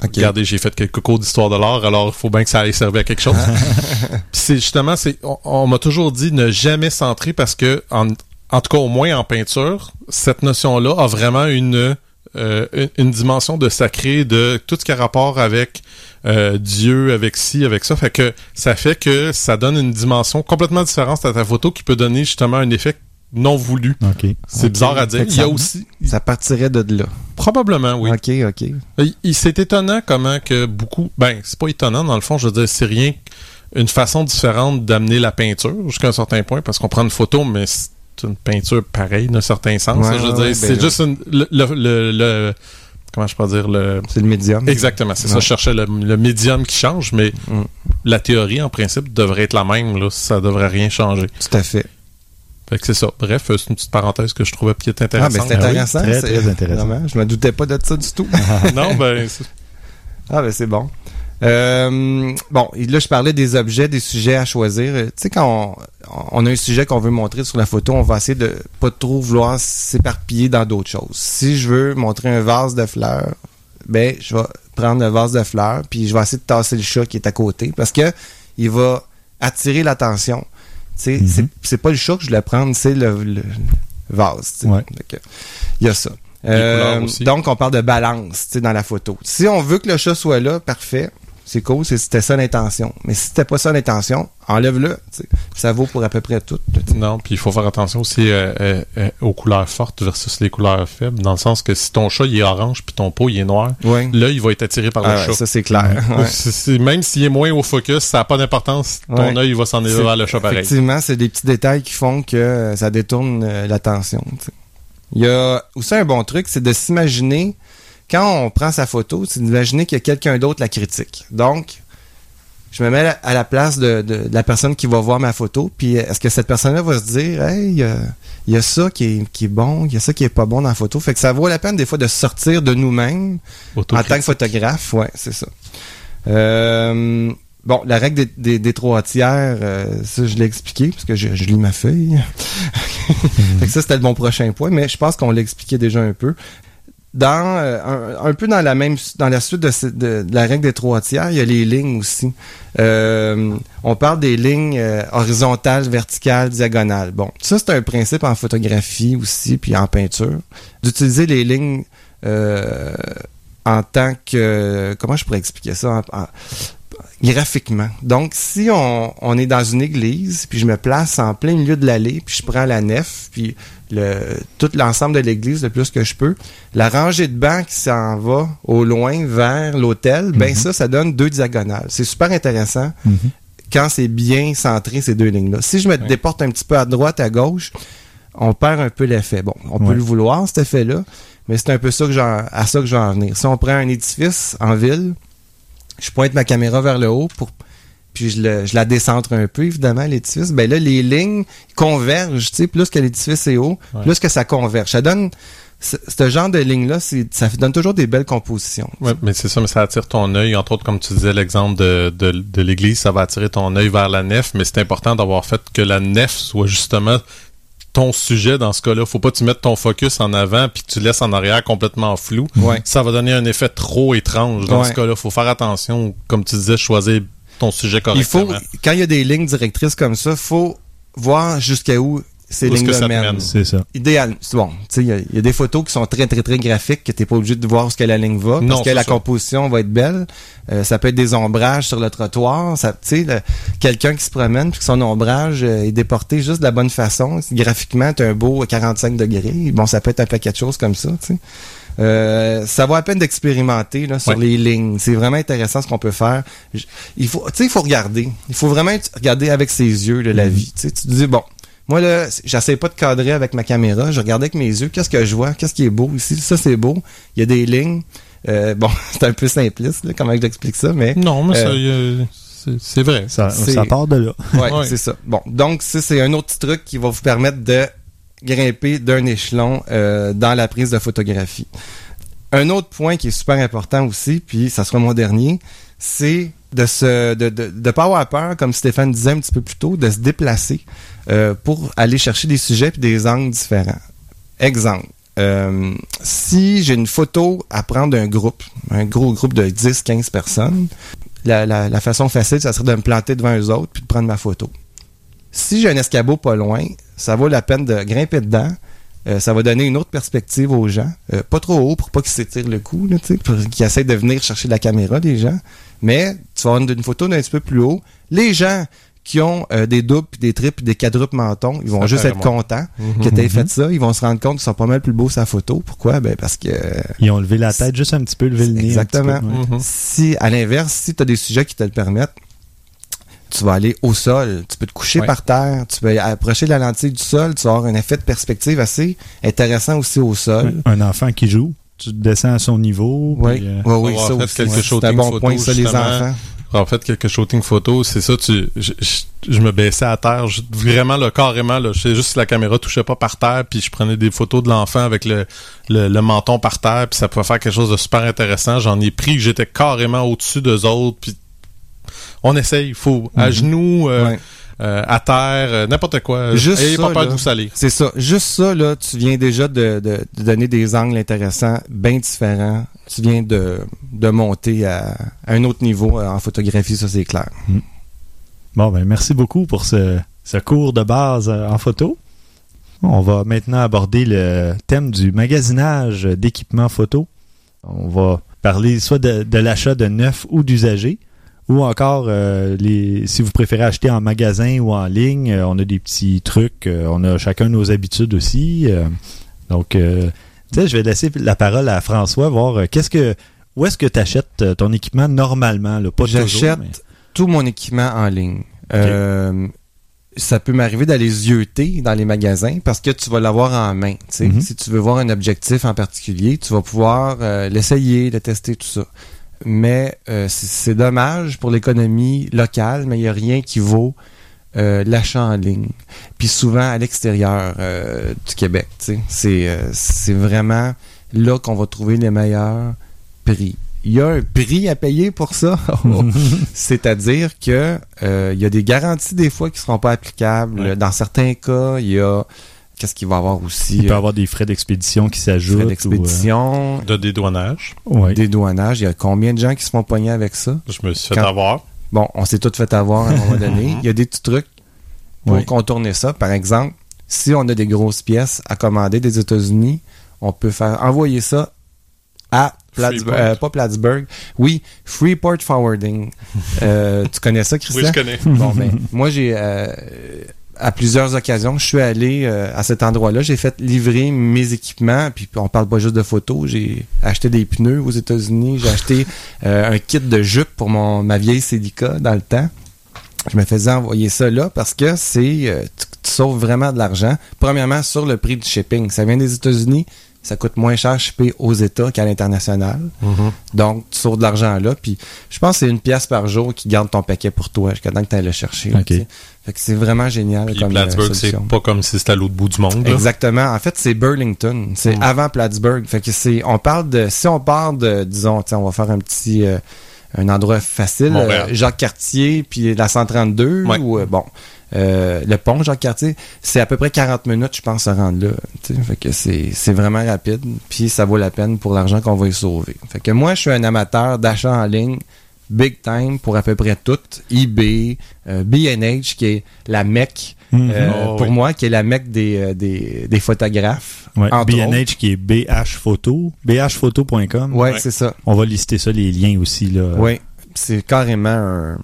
Regardez, j'ai fait quelques cours d'histoire de l'art, alors il faut bien que ça aille servir à quelque chose. Puis c'est justement, c'est, on, on m'a toujours dit ne jamais centrer parce que, en, en tout cas au moins en peinture, cette notion-là a vraiment une, euh, une, une dimension de sacré, de tout ce qui a rapport avec euh, Dieu, avec ci, avec ça. Fait que ça fait que ça donne une dimension complètement différente à ta photo qui peut donner justement un effet non voulu. C'est bizarre à dire. Il y a ça- aussi, Ça partirait de là. probablement, oui. OK, OK. Il, il- c'est étonnant comment que beaucoup. Ben, c'est pas étonnant dans le fond. Je veux dire, c'est rien qu'une façon différente d'amener la peinture jusqu'à un certain point, parce qu'on prend une photo, mais c'est une peinture pareille d'un certain sens. Ouais, je veux ouais, dire, ouais, c'est ben, juste une- le, le, le- le- comment je peux dire le. C'est le médium. Exactement, c'est ça. Je cherchais le, le médium qui change, mais Mm. la théorie en principe devrait être la même. Là, ça devrait rien changer. Tout à fait. Fait que c'est ça. Bref, c'est une petite parenthèse que je trouvais qui est Ah, mais intéressante. c'est intéressant. très, c'est- très intéressant. Vraiment, je me doutais pas de ça du tout. non, ben, c'est- Ah, ben c'est bon. Euh, bon, là, je parlais des objets, des sujets à choisir. Euh, Tu sais, quand on, on a un sujet qu'on veut montrer sur la photo, on va essayer de pas trop vouloir s'éparpiller dans d'autres choses. Si je veux montrer un vase de fleurs, ben, je vais prendre le vase de fleurs, puis je vais essayer de tasser le chat qui est à côté, parce que il va attirer l'attention. Mhm. c'est- c'est pas le chat que je voulais prendre, c'est le, le vase. Ouais. Il y a ça. aussi. donc, on parle de balance tu sais, dans la photo. Si on veut que le chat soit là, parfait. C'est cool, c'est- c'était ça l'intention. Mais si c'était pas ça l'intention, enlève-le. Ça vaut pour à peu près tout. Non, puis il faut faire attention aussi euh, euh, euh, aux couleurs fortes versus les couleurs faibles, dans le sens que si ton chat il est orange puis ton pot il est noir, Ouais. là il va être attiré par Ah le ouais, chat. ça, c'est clair. Ouais. Même s'il est moins au focus, ça n'a pas d'importance. Ton Ouais. œil va s'en aller vers le chat pareil. Effectivement, c'est des petits détails qui font que ça détourne l'attention. Il y a aussi un bon truc, c'est de s'imaginer, quand on prend sa photo, c'est d'imaginer qu'il y a quelqu'un d'autre la critique. Donc, je me mets à la- place de, de- de la personne qui va voir ma photo, puis est-ce que cette personne-là va se dire, hey, il y a, il y a ça qui est, qui est bon, il y a ça qui est pas bon dans la photo? Fait que ça vaut la peine des fois de sortir de nous-mêmes en tant que photographe, ouais, c'est ça. Euh, bon, la règle des, des, des trois tiers, euh, ça je l'ai expliqué parce que je, je lis ma feuille. Fait que ça c'était mon prochain point, mais je pense qu'on l'a expliqué déjà un peu. Dans euh, un, peu dans la même dans la suite de, la règle des trois tiers, il y a les lignes aussi. Euh, on parle des lignes euh, horizontales, verticales, diagonales. Bon, ça c'est un principe en photographie aussi, puis en peinture, d'utiliser les lignes euh, en tant que comment je pourrais expliquer ça? Graphiquement. Donc si on, on est dans une église, puis je me place en plein milieu de l'allée, puis je prends la nef, puis le tout l'ensemble de l'église le plus que je peux, la rangée de bancs qui s'en va au loin vers l'hôtel, ben Mhm. ça ça donne deux diagonales. C'est super intéressant Mhm. quand c'est bien centré ces deux lignes-là. Si je me Ouais. déporte un petit peu à droite, à gauche, on perd un peu l'effet. Bon, on peut le vouloir, cet effet-là, mais c'est un peu ça que j'en- à ça que je vais en venir. Si on prend un édifice en ville, je pointe ma caméra vers le haut pour puis je, le- je la décentre un peu, évidemment, l'édifice. Ben là, les lignes convergent, tu sais, plus que l'édifice est haut, Ouais. plus que ça converge. Ça donne, ce, genre de ligne-là, ça donne toujours des belles compositions. Ouais, mais c'est ça, mais ça attire ton œil. Entre autres, comme tu disais, l'exemple de, de, de l'église, ça va attirer ton œil vers la nef, mais c'est important d'avoir fait que la nef soit justement ton sujet dans ce cas-là. Faut pas que tu mettes ton focus en avant puis que tu laisses en arrière complètement flou. Ouais. Ça va donner un effet trop étrange dans Ouais. ce cas-là. Faut faire attention, comme tu disais, choisir ton sujet Il faut, correctement. quand il y a des lignes directrices comme ça, faut voir jusqu'à où ces lignes-là mènent. mène? C'est ça. Idéal. C'est bon. Tu il y, a- il y a des photos qui sont très, très, très graphiques que t'es pas obligé de voir où ce que la ligne va. Non, parce que la ça. composition va être belle. Euh, ça peut être des ombrages sur le trottoir. Ça, tu quelqu'un qui se promène puis que son ombrage euh, est déporté juste de la bonne façon. Graphiquement, t'as un beau 45 degrés. Bon, ça peut être un paquet de choses comme ça, tu sais. Euh, ça vaut la peine d'expérimenter là, sur Ouais. les lignes. C'est vraiment intéressant ce qu'on peut faire. Je- il faut, tu sais, il faut regarder. Il faut vraiment regarder avec ses yeux là, la Mhm. vie. Tu sais, tu te dis bon, Moi, là, j'essaie pas de cadrer avec ma caméra. Je regarde avec mes yeux. Qu'est-ce que je vois? Qu'est-ce qui est beau ici? Ça, c'est beau. Il y a des lignes. Euh, bon, c'est un peu simpliste, là, comment j'explique ça, mais Non, mais ça, Euh, y a- c'est- vrai. Ça, C'est- ça part de là. ouais, Ouais. c'est ça. Bon, donc ça, c'est un autre petit truc qui va vous permettre de grimper d'un échelon euh, dans la prise de photographie. Un autre point qui est super important aussi, puis ça sera mon dernier, c'est de se de, de, de pas avoir peur, comme Stéphane disait un petit peu plus tôt, de se déplacer euh, pour aller chercher des sujets puis des angles différents. Exemple. euh, si j'ai une photo à prendre d'un groupe, un gros groupe de 10-15 personnes, la, la, façon facile, ça serait de me planter devant eux autres puis de prendre ma photo. Si j'ai un escabeau pas loin, ça vaut la peine de grimper dedans. Euh, ça va donner une autre perspective aux gens. Pas trop haut pour pas qu'ils s'étirent le cou, là, pour qu'ils essayent de venir chercher la caméra, les gens. Mais tu vas avoir une photo d'un petit peu plus haut. Les gens qui ont euh, des doubles, puis des triples, puis des quadruples mentons, ils vont Ça juste être contents Mhm. que tu aies fait ça. Ils vont se rendre compte qu'ils sont pas mal plus beaux sa photo. Pourquoi? Ben parce que Ils ont levé la tête juste un petit peu, levé le nez. un Exactement. petit peu, ouais. Mhm. si, à l'inverse, si tu as des sujets qui te le permettent, tu vas aller au sol, tu peux te coucher Ouais. par terre, tu peux approcher la lentille du sol, tu vas avoir un effet de perspective assez intéressant aussi au sol. Un enfant qui joue, tu descends à son niveau. Oui, puis, euh, oui, oui, ça fait aussi. quelques ouais. C'est un bon point, ça, les enfants. En fait, quelques shooting photos, c'est ça, tu, je, je- je me baissais à terre, je- vraiment, là, carrément, là, je sais juste si la caméra touchait pas par terre, puis je prenais des photos de l'enfant avec le, le, le menton par terre, puis ça pouvait faire quelque chose de super intéressant. J'en ai pris, j'étais carrément au-dessus d'eux autres, puis on essaye, il faut, à Mhm. genoux, euh, Ouais. Euh, à terre, euh, n'importe quoi. Juste Ayez ça, pas peur là. de vous salir. C'est ça. Juste ça, là, tu viens déjà de, de- de donner des angles intéressants, bien différents. Tu viens de, de monter à, à un autre niveau euh, en photographie, ça c'est clair. Bon, ben merci beaucoup pour ce, ce cours de base en photo. On va maintenant aborder le thème du magasinage d'équipements photo. On va parler soit de, de l'achat de neuf ou d'usagers, ou encore euh, les, si vous préférez acheter en magasin ou en ligne, euh, on a des petits trucs, euh, on a chacun nos habitudes aussi. donc, tu sais, je vais laisser la parole à François, voir qu'est-ce que, où est-ce que tu achètes ton équipement normalement, là, pas J'achète mais- tout mon équipement en ligne. Ça peut m'arriver d'aller zioter dans les magasins parce que tu vas l'avoir en main. Mhm. Si tu veux voir un objectif en particulier, tu vas pouvoir l'essayer, le tester, tout ça. Mais euh, c'est dommage pour l'économie locale, mais il n'y a rien qui vaut euh, l'achat en ligne. Puis souvent à l'extérieur euh, du Québec. tu sais. C'est euh, c'est vraiment là qu'on va trouver les meilleurs prix. Il y a un prix à payer pour ça. C'est-à-dire que euh, il y a des garanties des fois qui seront pas applicables. Ouais. Dans certains cas, il y a qu'est-ce qu'il va y avoir aussi Il peut y euh, avoir des frais d'expédition qui s'ajoutent. frais ou, d'expédition, De dédouanage. euh, ouais. des douanages. Il y a combien de gens qui se font pogner avec ça? Je me suis fait Quand- avoir. Bon, on s'est tout fait avoir à un moment donné. Il y a des petits trucs pour contourner ça. Par exemple, si on a des grosses pièces à commander des États-Unis, on peut faire envoyer ça à Plattsburgh, Freeport. euh, pas Plattsburgh, oui, Freeport Forwarding. Euh, tu connais ça, Christian? Oui, je connais. Bon, ben, moi, j'ai, euh, à plusieurs occasions, je suis allé euh, à cet endroit-là. J'ai fait livrer mes équipements, puis on parle pas juste de photos. J'ai acheté des pneus aux États-Unis. J'ai acheté euh, un kit de jupe pour ma vieille Celica dans le temps. Je me faisais envoyer ça là parce que c'est euh, tu sauves vraiment de l'argent. Premièrement, sur le prix du shipping. Ça vient des États-Unis, ça coûte moins cher shipper aux États qu'à l'international. Mhm. Donc, tu sauves de l'argent là. Puis, je pense que c'est une pièce par jour qui garde ton paquet pour toi jusqu'à temps que tu ailles le chercher. là, Ok. tu sais. Fait que c'est vraiment génial Puis comme Plattsburgh, euh, c'est solution. pas comme si c'était à l'autre bout du monde. là. Exactement. En fait, c'est Burlington. C'est Mm. avant Plattsburgh. Fait que c'est, on parle de, si on part de, disons, tiens, on va faire un petit, euh, un endroit facile, euh, Jacques Cartier, puis la 132, Ouais. ou euh, bon, euh, le pont Jacques Cartier, c'est à peu près 40 minutes, je pense, à rendre là. Fait que c'est, vraiment rapide, puis ça vaut la peine pour l'argent qu'on va y sauver. Fait que moi, je suis un amateur d'achat en ligne. Big time pour à peu près tout. eBay, euh, B&H qui est la mecque Mhm. euh, Oh, pour oui. moi, qui est la mecque des, euh, des, des photographes. Ouais, autres. B&H qui est BH Photo, bhphoto.com. Ouais, c'est ça. On va lister ça, les liens aussi. Là. Oui, c'est carrément un.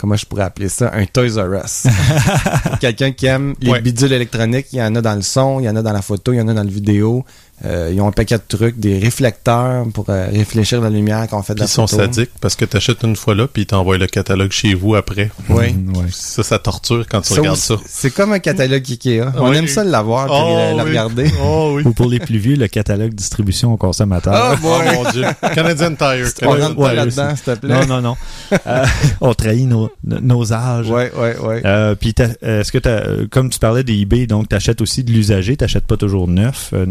Comment je pourrais appeler ça? Un Toys R Us. Quelqu'un qui aime les Ouais. bidules électroniques, il y en a dans le son, il y en a dans la photo, il y en a dans le vidéo. Euh, ils ont un paquet de trucs, des réflecteurs pour euh, réfléchir la lumière quand on fait de Puis la ils sont sadiques parce que t'achètes une fois là, puis ils t'envoient le catalogue chez vous après. Oui. Ouais. Ça, ça torture quand tu Ça regardes aussi, ça. C'est comme un catalogue Ikea. On Oui. aime ça l'avoir puis le, le oui. regarder. Oh oui. Ou pour les plus vieux, le catalogue distribution aux consommateurs. Ah, Oh mon dieu. Canadian Tire. On rentre là-dedans, s'il te plaît. non, non, non. Euh, on trahit nos, nos âges. Ouais, ouais, ouais. Euh, puis est-ce que t'as, euh, comme tu parlais des eBay, donc t'achètes aussi de l'usager, t'achètes pas toujours neuf euh,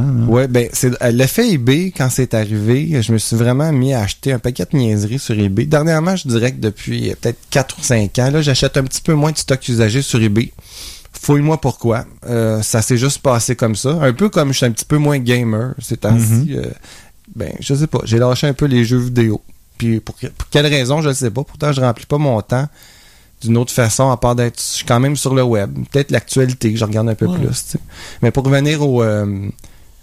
nécessairement. hein? Ouais, ben c'est euh, l'effet eBay quand c'est arrivé, je me suis vraiment mis à acheter un paquet de niaiseries sur eBay. Dernièrement, je dirais que depuis euh, peut-être 4 ou 5 ans, là, j'achète un petit peu moins de stock usagé sur eBay. Fouille-moi pourquoi. Euh, ça s'est juste passé comme ça. Un peu comme je suis un petit peu moins gamer ces temps-ci. euh, ben, je sais pas. J'ai lâché un peu les jeux vidéo. Puis pour, que- pour quelle raison, je ne sais pas. Pourtant, je remplis pas mon temps d'une autre façon, à part d'être. Je suis quand même sur le web. Peut-être l'actualité que je regarde un peu Ouais. plus. Mais pour revenir au, euh,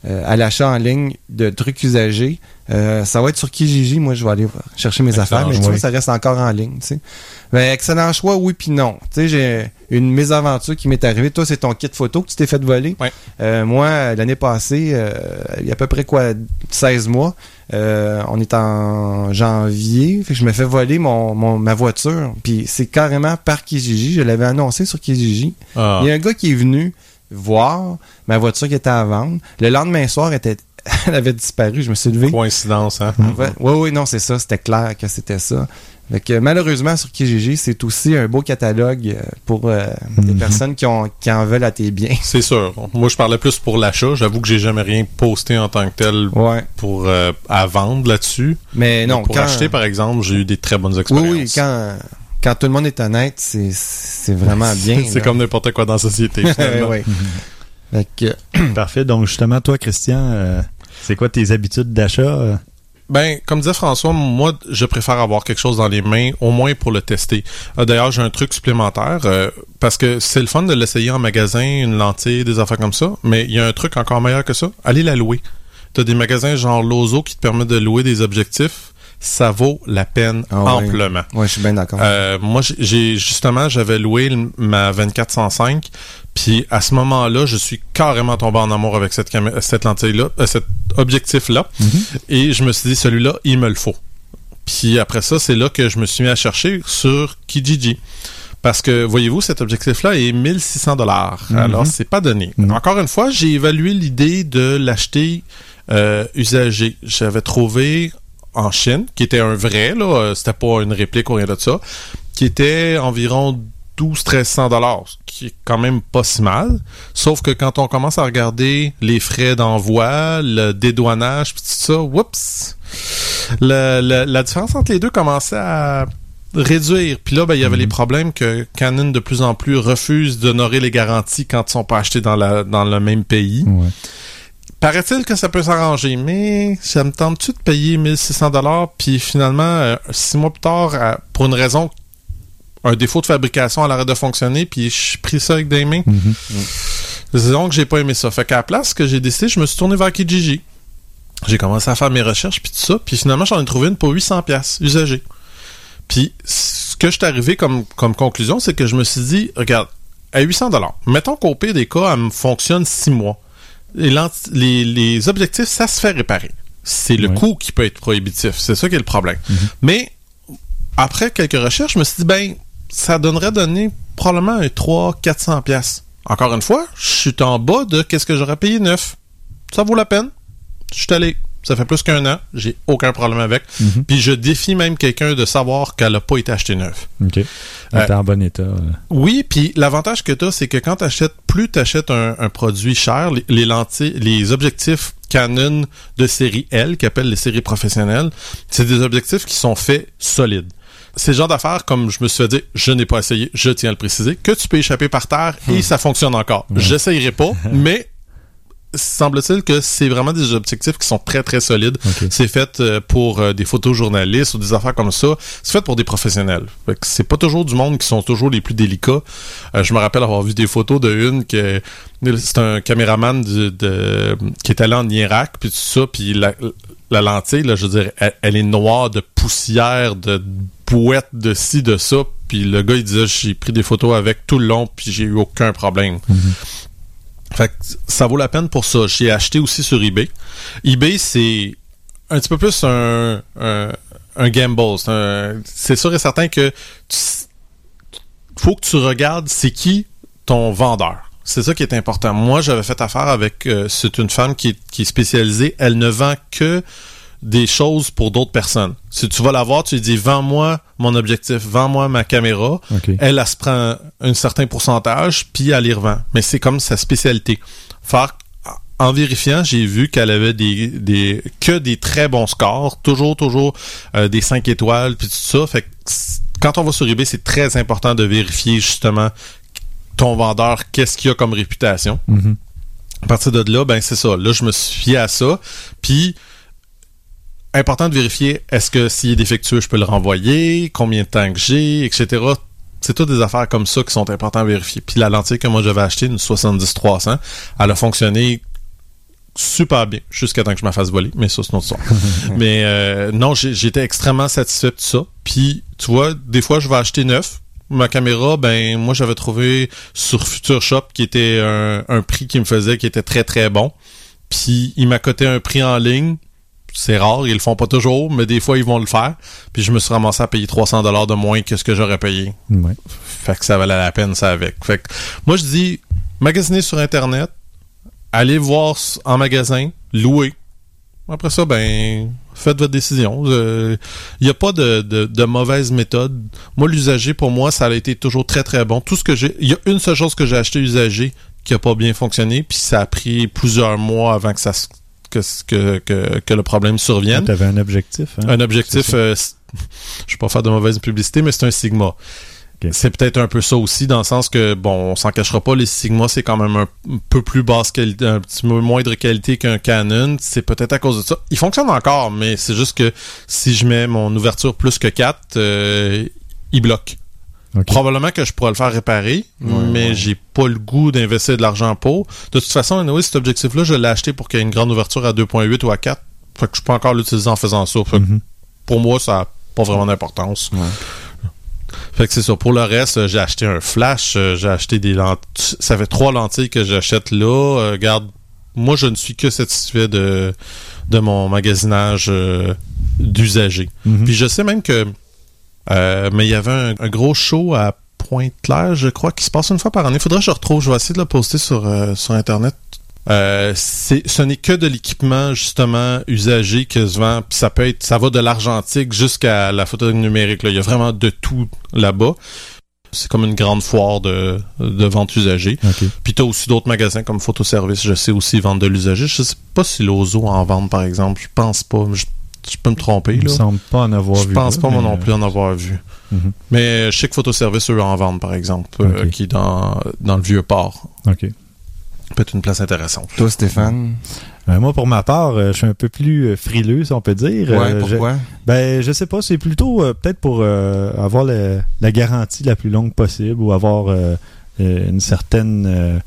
euh, à l'achat en ligne de trucs usagés, euh, ça va être sur Kijiji. Moi, je vais aller chercher mes Excellent affaires, mais tu vois, ça reste encore en ligne. tu sais. Ben, excellent choix, oui puis non. Tu sais, j'ai une mésaventure qui m'est arrivée. Toi, c'est ton kit photo que tu t'es fait voler. Euh, moi, l'année passée, il y a à peu près quoi, 16 mois, on est en janvier, fait que je me fais voler mon, mon- ma voiture. Puis c'est carrément par Kijiji. Je l'avais annoncé sur Kijiji. Ah. Il y a un gars qui est venu voir ma voiture qui était à vendre. Le lendemain soir, elle, était, elle avait disparu. Je me suis levé. Coïncidence, hein? Ouais, oui, oui, non, c'est ça. C'était clair que c'était ça. Fait que, malheureusement, sur Kijiji, c'est aussi un beau catalogue euh, pour euh, des Mhm. personnes qui, ont, qui en veulent à tes biens. C'est sûr. Moi, je parlais plus pour l'achat. J'avoue que j'ai jamais rien posté en tant que tel Ouais. pour euh, à vendre là-dessus. Mais non, pour quand, acheter, par exemple, j'ai eu des très bonnes oui, expériences. oui, quand, quand tout le monde est honnête, c'est, c'est vraiment bien. C'est là. comme n'importe quoi dans la société. Ouais, ouais. Fait que, Parfait. Donc justement, toi, Christian, euh, c'est quoi tes habitudes d'achat? euh? Ben, comme disait François, moi, je préfère avoir quelque chose dans les mains, au moins pour le tester. Euh, D'ailleurs, j'ai un truc supplémentaire, euh, parce que c'est le fun de l'essayer en magasin, une lentille, des affaires comme ça, mais il y a un truc encore meilleur que ça. Allez la louer. T'as des magasins genre Lozo qui te permettent de louer des objectifs. Ça vaut la peine Ah amplement. ouais, je suis bien d'accord. Euh, moi, j'ai- justement, j'avais loué le- ma 2405, puis à ce moment-là, je suis carrément tombé en amour avec cette, cette lentille-là, euh, cet objectif-là, et je me suis dit, celui-là, il me le faut. Puis après ça, c'est là que je me suis mis à chercher sur Kijiji. Parce que, voyez-vous, cet objectif-là est 1600 dollars. Mhm. Alors, c'est pas donné. Mhm. Encore une fois, j'ai évalué l'idée de l'acheter euh, usagé. J'avais trouvé en Chine, qui était un vrai, là, euh, c'était pas une réplique ou rien de ça, qui était environ 12-1300 dollars, ce qui est quand même pas si mal. Sauf que quand on commence à regarder les frais d'envoi, le dédouanage, pis tout ça, whoops, le- le- la différence entre les deux commençait à réduire. Puis là, ben, il y avait les problèmes que Canon de plus en plus refuse d'honorer les garanties quand ils sont pas achetés dans, la, dans le même pays. Ouais. Paraît-il que ça peut s'arranger, mais ça me tente-tu de payer 1600 dollars puis finalement, euh, six mois plus tard, euh, pour une raison, un défaut de fabrication à l'arrêt de fonctionner, puis je pris ça avec des mains. Mhm. C'est donc que j'ai pas aimé ça. Fait qu'à la place que j'ai décidé, je me suis tourné vers Kijiji. J'ai commencé à faire mes recherches puis tout ça, puis finalement j'en ai trouvé une pour 800 pièces usagée. Puis ce que je suis arrivé comme comme conclusion, c'est que je me suis dit, regarde, à 800 dollars, mettons qu'au pire des cas, elle me fonctionne 6 mois. Les, lenti- les, les objectifs, ça se fait réparer. C'est le coût qui peut être prohibitif. C'est ça qui est le problème. Mhm. Mais après quelques recherches, je me suis dit, ben, ça donnerait donner probablement un 300-400 pièces. Encore une fois, je suis en bas de qu'est-ce que j'aurais payé neuf. Ça vaut la peine. Je suis allé. Ça fait plus qu'un an. J'ai aucun problème avec. Mhm. Puis je défie même quelqu'un de savoir qu'elle n'a pas été achetée neuve. OK. Elle était en bon état. euh. Oui, puis l'avantage que tu as, c'est que quand tu achètes, plus tu achètes un, un produit cher, les, les lentilles, les objectifs Canon de série L, qui appellent les séries professionnelles, c'est des objectifs qui sont faits solides. C'est le genre d'affaires, comme je me suis fait dire, je n'ai pas essayé, je tiens à le préciser, que tu peux échapper par terre et ça fonctionne encore. J'essayerai pas, mais semble-t-il que c'est vraiment des objectifs qui sont très très solides. C'est fait euh, pour euh, des photojournalistes ou des affaires comme ça. C'est fait pour des professionnels. C'est pas toujours du monde qui sont toujours les plus délicats. Euh, je me rappelle avoir vu des photos de une que c'est un caméraman de, de- qui est allé en Irak puis tout ça puis la, la lentille là, je veux dire, elle, elle est noire de poussière, de bouette de ci de ça. Puis le gars il disait j'ai pris des photos avec tout le long puis j'ai eu aucun problème. Fait ça vaut la peine pour ça. J'ai acheté aussi sur eBay. eBay, c'est un petit peu plus un, un, gamble. C'est sûr et certain que tu, faut que tu regardes c'est qui ton vendeur. C'est ça qui est important. Moi, j'avais fait affaire avec euh, c'est une femme qui qui est spécialisée. Elle ne vend que des choses pour d'autres personnes. Si tu vas la voir, tu lui dis vends-moi mon objectif, vends-moi ma caméra. Elle, elle se prend un certain pourcentage, puis elle y revend. Mais c'est comme sa spécialité. Faire, en vérifiant, j'ai vu qu'elle avait des, des que des très bons scores, toujours, toujours euh, des 5 étoiles, puis tout ça. Fait que quand on va sur eBay, c'est très important de vérifier justement ton vendeur, qu'est-ce qu'il a comme réputation. Mhm. À partir de là, ben c'est ça. Là, je me suis fié à ça. Puis, important de vérifier, est-ce que s'il est défectueux, je peux le renvoyer, combien de temps que j'ai, etc. C'est toutes des affaires comme ça qui sont importantes à vérifier. Puis la lentille que moi j'avais achetée, une 70-300, elle a fonctionné super bien jusqu'à temps que je me fasse voler, mais ça c'est une autre histoire. mais euh, non, j'étais extrêmement satisfait de ça. Puis tu vois, des fois je vais acheter neuf. Ma caméra, ben moi j'avais trouvé sur Future Shop qui était un, un prix qui me faisait qui était très très bon. Puis il m'a coté un prix en ligne. C'est rare, ils le font pas toujours, mais des fois ils vont le faire. Puis je me suis ramassé à payer 300 dollars de moins que ce que j'aurais payé. Ouais. Fait que ça valait la peine, ça avec. Fait que moi, je dis, magasiner sur Internet, allez voir en magasin, louer. Après ça, ben, faites votre décision. Il n'y a pas de, de, de mauvaise méthode. Moi, l'usager, pour moi, ça a été toujours très, très bon. Tout ce que j'ai... Il y a une seule chose que j'ai acheté usager qui a pas bien fonctionné, puis ça a pris plusieurs mois avant que ça se- que, que, que, que le problème survienne. Tu avais un objectif. Hein? Un objectif, euh, je vais pas faire de mauvaise publicité, mais c'est un Sigma. C'est peut-être un peu ça aussi, dans le sens que, bon, on s'en cachera pas, les Sigma, c'est quand même un peu plus basse qualité, un petit peu moindre qualité qu'un Canon. C'est peut-être à cause de ça. Il fonctionne encore, mais c'est juste que si je mets mon ouverture plus que 4, euh, il bloque. Probablement que je pourrais le faire réparer, mais ouais. j'ai pas le goût d'investir de l'argent pour. De toute façon, anyway, cet objectif-là, je l'ai acheté pour qu'il y ait une grande ouverture à 2.8 ou à 4. Fait que je peux encore l'utiliser en faisant ça. Fait que Mhm. pour moi, ça n'a pas vraiment d'importance. Fait que c'est ça. Pour le reste, j'ai acheté un flash, euh, j'ai acheté des lentilles. Ça fait trois lentilles que j'achète là. Euh, regarde, moi, je ne suis que satisfait de, de mon magasinage euh, d'usager. Mhm. Puis je sais même que. Euh, mais il y avait un, un gros show à Pointe-Claire, je crois, qui se passe une fois par année. Faudrait que je retrouve. Je vais essayer de le poster sur, euh, sur Internet. Euh, ce n'est que de l'équipement justement usagé que se vend. Puis ça peut être, ça va de l'argentique jusqu'à la photo numérique. Là. Il y a vraiment de tout là-bas. C'est comme une grande foire de, de vente usagée. Puis t'as aussi d'autres magasins comme Photoservice, je sais aussi vendre de l'usager. Je sais pas si l'Ozo en vend par exemple. Je pense pas. Je, je peux me tromper. Il me Là. semble pas en avoir Je vu. pense là, pas moi mais, non plus en avoir vu. Mhm. Mais je sais que Photoservice, eux, en vendent, par exemple, euh, qui est dans, dans le vieux port. OK. Peut-être une place intéressante. Toi, Stéphane? Euh, moi, pour ma part, euh, je suis un peu plus euh, frileux, si on peut dire. Ouais, Euh, je- pourquoi? Ben, je sais pas, c'est plutôt euh, peut-être pour euh, avoir le- la garantie la plus longue possible ou avoir euh, euh, une certaine euh,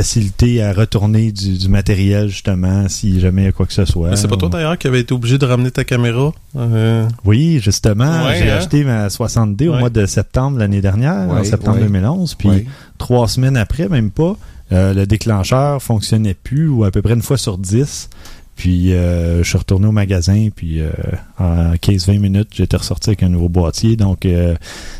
facilité à retourner du, du matériel, justement, si jamais il y a quoi que ce soit. Mais c'est pas toi d'ailleurs qui avait été obligé de ramener ta caméra? Euh, Oui, justement, Ouais, j'ai hein? acheté ma 60D au Ouais. mois de septembre l'année dernière, en septembre ouais. 2011, puis Ouais. trois semaines après, même pas, euh, le déclencheur fonctionnait plus ou à peu près une fois sur 10. Puis euh, je suis retourné au magasin, puis euh, en 15-20 minutes, j'étais ressorti avec un nouveau boîtier. Donc euh,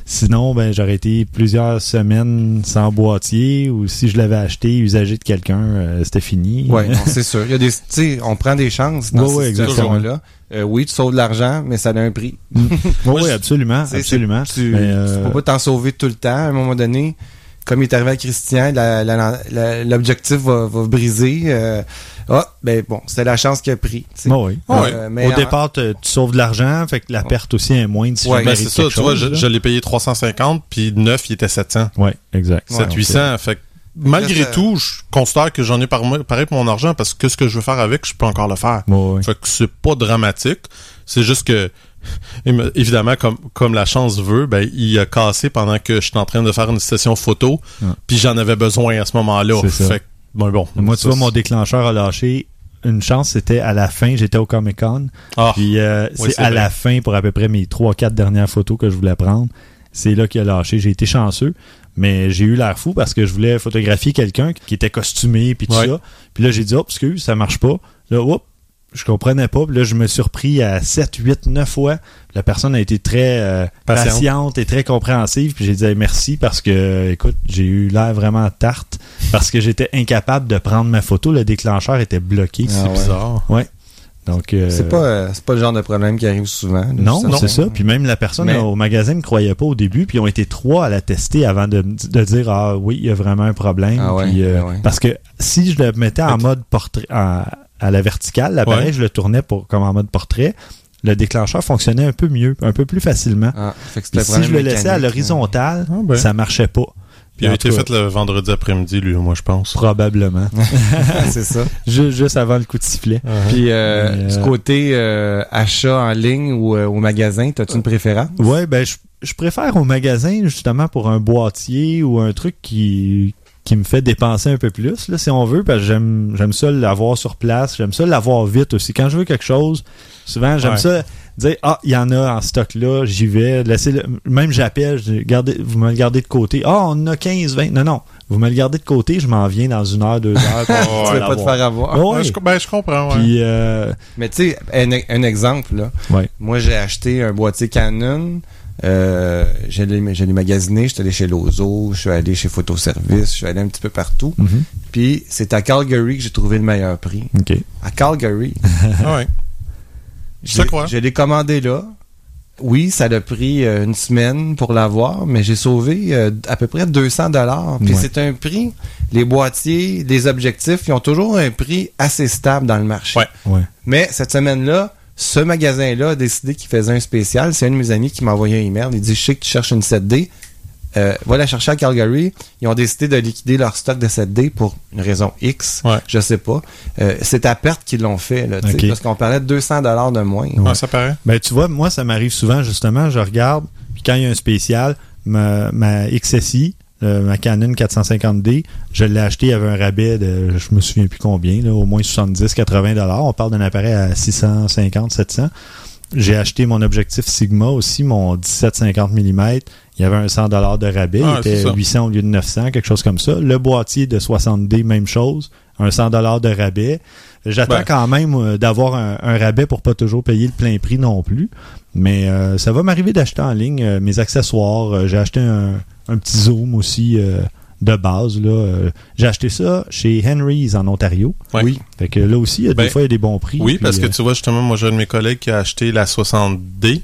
sinon, ben j'aurais été plusieurs semaines sans boîtier, ou si je l'avais acheté, usagé de quelqu'un, euh, c'était fini. Ouais, non, c'est sûr. Il y a des, on prend des chances dans Ouais, cette ouais, situation-là. Euh, oui, tu sauves de l'argent, mais ça a un prix. oui, Moi, je- absolument, absolument. Tu, euh, tu peux pas t'en sauver tout le temps. À un moment donné, comme il est arrivé à Christian, l'objectif va, va briser. Euh, ah, ben bon, c'est la chance qu'il a pris. bon, oui. Euh, mais Au en- départ, te- tu sauves de l'argent, fait que la perte aussi est moindre si Ouais, ben, c'est ça, tu vois, je, l'ai payé 350, puis neuf, il était 700. Ouais, exact. 700-800. Fait que malgré ça- tout, je considère que j'en ai par- pareil pour mon argent parce que ce que je veux faire avec, je peux encore le faire. Ouais, ouais. Fait que c'est pas dramatique. C'est juste que, évidemment, comme, comme la chance veut, ben, il a cassé pendant que j'étais en train de faire une session photo, Ouais. puis j'en avais besoin à ce moment-là. Fait que, bon, bon. Moi, tu vois, mon déclencheur a lâché. Une chance, c'était à la fin. J'étais au Comic Con. Ah, Puis euh, Oui, c'est c'est à vrai. la fin pour à peu près mes 3-4 dernières photos que je voulais prendre. c'est là qu'il a lâché. J'ai été chanceux, mais j'ai eu l'air fou parce que je voulais photographier quelqu'un qui était costumé puis tout Ouais. ça. Puis là, j'ai dit, oh, excuse, ça marche pas. Là, hop, je comprenais pas. Puis là, je me suis repris à 7, 8, 9 fois. La personne a été très euh, Patiente. patiente et très compréhensive. Puis j'ai dit hey, merci parce que, écoute, j'ai eu l'air vraiment tarte parce que j'étais incapable de prendre ma photo. Le déclencheur était bloqué. Ah C'est ouais. bizarre. Donc, euh, C'est pas, euh, c'est pas le genre de problème qui arrive souvent. non, c'est ça. Puis même la personne Mais- au magasin ne croyait pas au début, puis ils ont été trois à la tester avant de, de dire ah oui, il y a vraiment un problème. Ah ouais, Puis, ouais. Parce que si je le mettais en mode portrait, en- à la verticale, l'appareil Ouais. je le tournais pour comme en mode portrait, le déclencheur fonctionnait un peu mieux, un peu plus facilement. Ah, fait que si je le laissais à l'horizontale, Ah ben. ça marchait pas. Puis il a été fait le vendredi après-midi, lui, moi, je pense. probablement. c'est ça. Ju- juste avant le coup de sifflet. Puis euh, Mais, du euh, côté euh, achat en ligne ou euh, au magasin, as-tu une préférence? Ouais, ben je, je préfère au magasin justement pour un boîtier ou un truc qui qui me fait dépenser un peu plus là si on veut parce que j'aime j'aime ça l'avoir sur place, j'aime ça l'avoir vite aussi. Quand je veux quelque chose, souvent j'aime Ouais. ça dire ah, il y en a en stock là, j'y vais, laissez le même j'appelle, gardez vous me le gardez de côté. Ah, on en a 15 20. Non non, vous me le gardez de côté, je m'en viens dans une heure, deux heures. pour Ouais, tu veux pas te faire avoir. Ouais, Ouais, je, ben, je comprends, ouais. Puis euh, Mais tu sais, un, un exemple, là. Ouais. Moi, j'ai acheté un boîtier Canon. Euh, j'allais j'allais magasiner, j'étais allé chez Lozo, je suis allé chez Photoservice, je suis allé un petit peu partout. mhm, Puis c'est à Calgary que j'ai trouvé le meilleur prix. À Calgary. Ah ouais. Je l'ai- quoi? Je l'ai commandé là. Oui, ça a pris euh, une semaine pour l'avoir, mais j'ai sauvé euh, à peu près 200 dollars. Puis Ouais. c'est un prix, les boîtiers, les objectifs, ils ont toujours un prix assez stable dans le marché. Ouais. Ouais. Mais cette semaine-là, ce magasin-là a décidé qu'il faisait un spécial. C'est un de mes amis qui m'a envoyé un email. Il dit Je sais que tu cherches une 7D. Euh, va la chercher à Calgary. Ils ont décidé de liquider leur stock de 7D pour une raison X. Ouais. Je sais pas. Euh, c'est à perte qu'ils l'ont fait. Là, tu sais, Ok. Parce qu'on parlait de 200 dollars de moins. Ouais, ça paraît. Ben, tu vois, moi, ça m'arrive souvent, justement, je regarde, puis quand il y a un spécial, ma, ma XSI, euh, ma Canon 450D, je l'ai acheté, il y avait un rabais de, je me souviens plus combien, là, au moins 70-80 dollars. On parle d'un appareil à 650-700. J'ai acheté mon objectif Sigma aussi, mon 17-50 mm. Il y avait un 100 dollars de rabais. Ah, il était c'est ça. 800 au lieu de 900, quelque chose comme ça. Le boîtier de 60D, même chose. Un 100 dollars de rabais. J'attends Ben. quand même euh, d'avoir un, un rabais pour pas toujours payer le plein prix non plus. Mais euh, ça va m'arriver d'acheter en ligne mes accessoires. J'ai acheté un, un petit zoom aussi euh, de base. là. Euh, J'ai acheté ça chez Henry's en Ontario. Ouais. Oui. Fait que là aussi, il y a des Ben, fois, il y a des bons prix. Oui, puis, parce que euh, tu vois, justement, moi, j'ai un de mes collègues qui a acheté la 60D,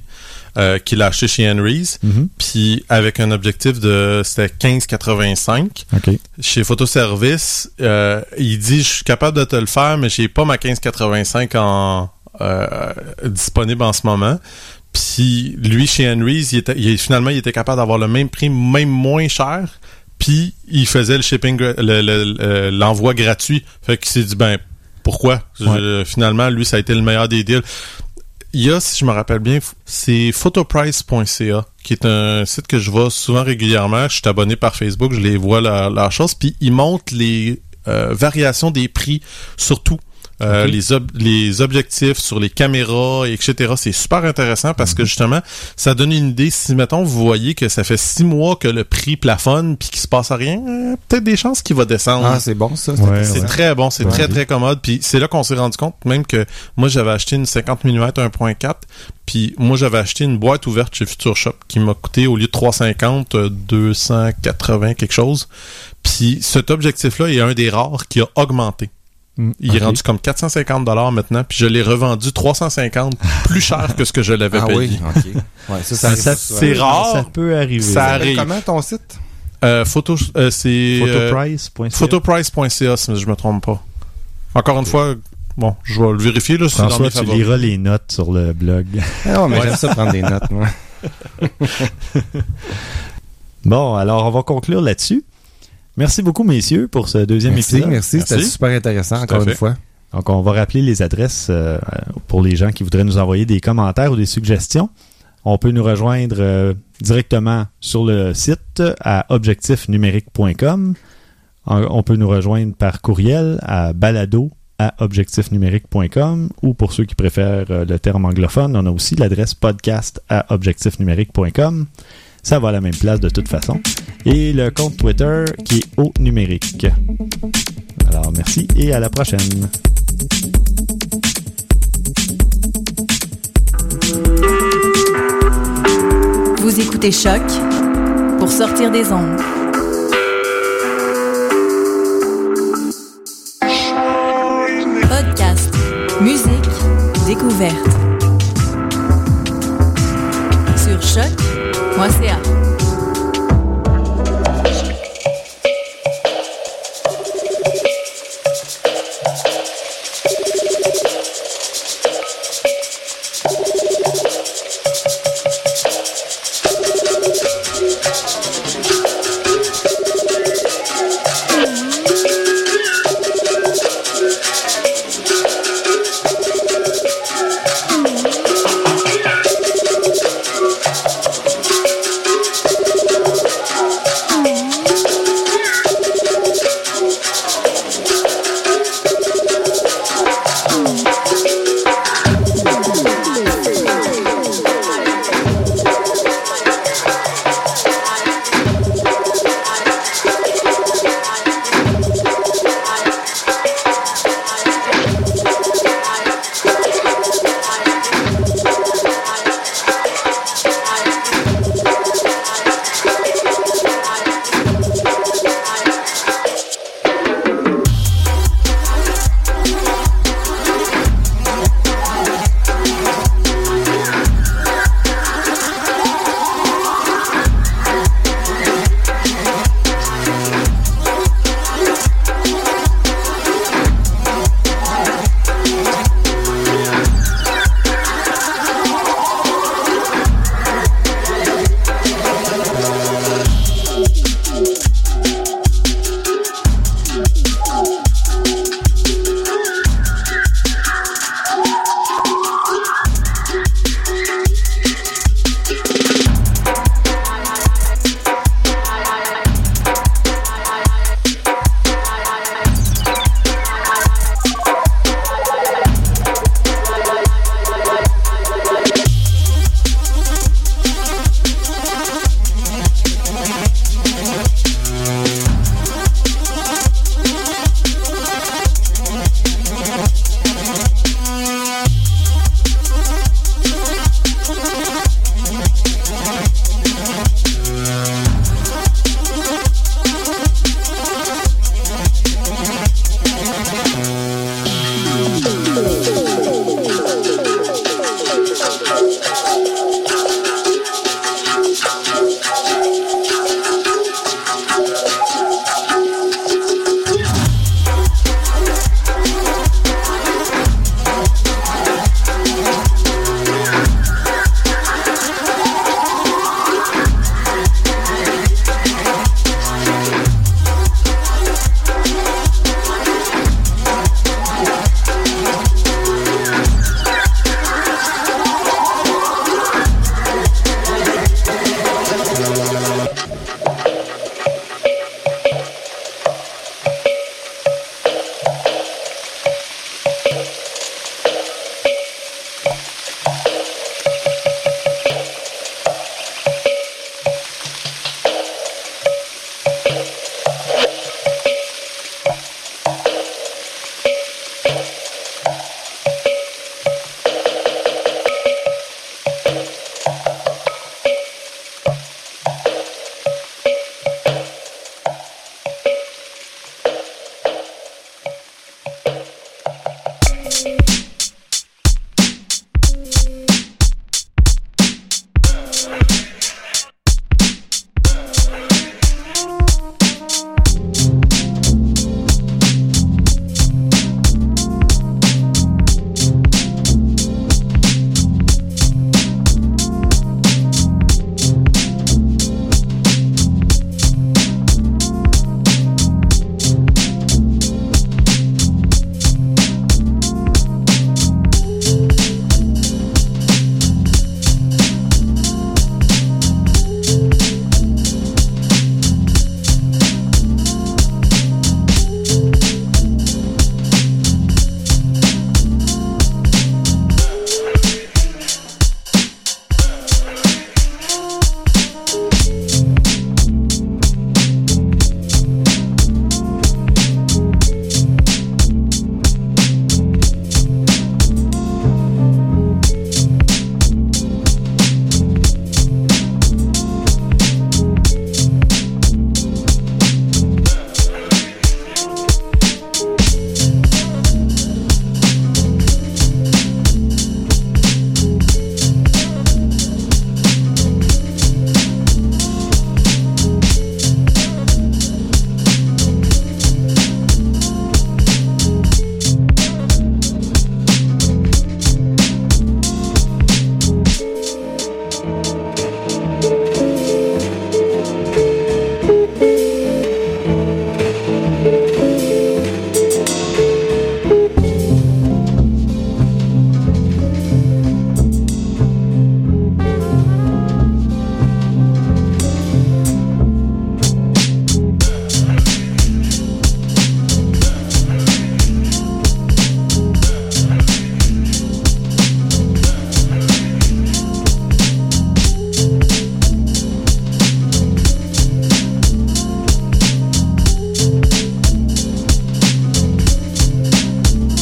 euh, qu'il a acheté chez Henry's, mhm, puis avec un objectif de, c'était 1585. OK. Chez Photoservice, euh, il dit, je suis capable de te le faire, mais j'ai pas ma 1585 en, euh, disponible en ce moment. Puis lui, chez Henry's, il était, il- finalement, il était capable d'avoir le même prix, même moins cher. Puis il faisait le shipping, gra- le- le- le- l'envoi gratuit. Fait qu'il s'est dit, ben, pourquoi? Je- finalement, lui, ça a été le meilleur des deals. Il y a, si je me rappelle bien, c'est photoprice.ca, qui est un site que je vois souvent régulièrement. Je suis abonné par Facebook, je les vois leur, leur chose, puis ils montrent les euh, variations des prix sur tout. Euh, les, ob- les objectifs sur les caméras, etc. C'est super intéressant parce que justement, ça donne une idée. Si, mettons, vous voyez que ça fait six mois que le prix plafonne puis qu'il se passe rien, euh, peut-être des chances qu'il va descendre. Ah, c'est bon, ça. Ouais, C'est ouais. très bon, c'est Ouais. très très commode. Puis c'est là qu'on s'est rendu compte même que moi j'avais acheté une 50 mm 1.4, puis moi j'avais acheté une boîte ouverte chez Future Shop qui m'a coûté au lieu de 350 euh, 280 quelque chose. Puis cet objectif-là est un des rares qui a augmenté. Mm, Il est rendu comme 450 dollars maintenant, puis je l'ai revendu 350 plus cher que ce que je l'avais Ah payé. oui, ok. Ouais, ça, ça, arrive Ça- souvent. c'est rare. Ça peut arriver. Ça arrive. Comment ton site? Euh, photo, euh, c'est euh, Photoprice.ca. photoprice.ca si je me trompe pas. Encore une fois, bon, je vais le vérifier là, François, mes tu favoris. liras les notes sur le blog. Ah, mais Ouais. j'aime ça prendre des notes, moi. Bon, alors on va conclure là-dessus. Merci beaucoup, messieurs, pour ce deuxième Merci, épisode. merci. C'était Merci. super intéressant, encore une fois. Donc, on va rappeler les adresses euh, pour les gens qui voudraient nous envoyer des commentaires ou des suggestions. On peut nous rejoindre euh, directement sur le site à objectifnumérique.com. On on peut nous rejoindre par courriel à balado à objectifnumérique.com ou pour ceux qui préfèrent euh, le terme anglophone, on a aussi l'adresse podcast à objectifnumérique.com. Ça va à la même place de toute façon. Et le compte Twitter qui est au numérique. Alors merci et à la prochaine. Vous écoutez Choc pour sortir des ondes. Podcast, musique, découverte. Sur Moacir.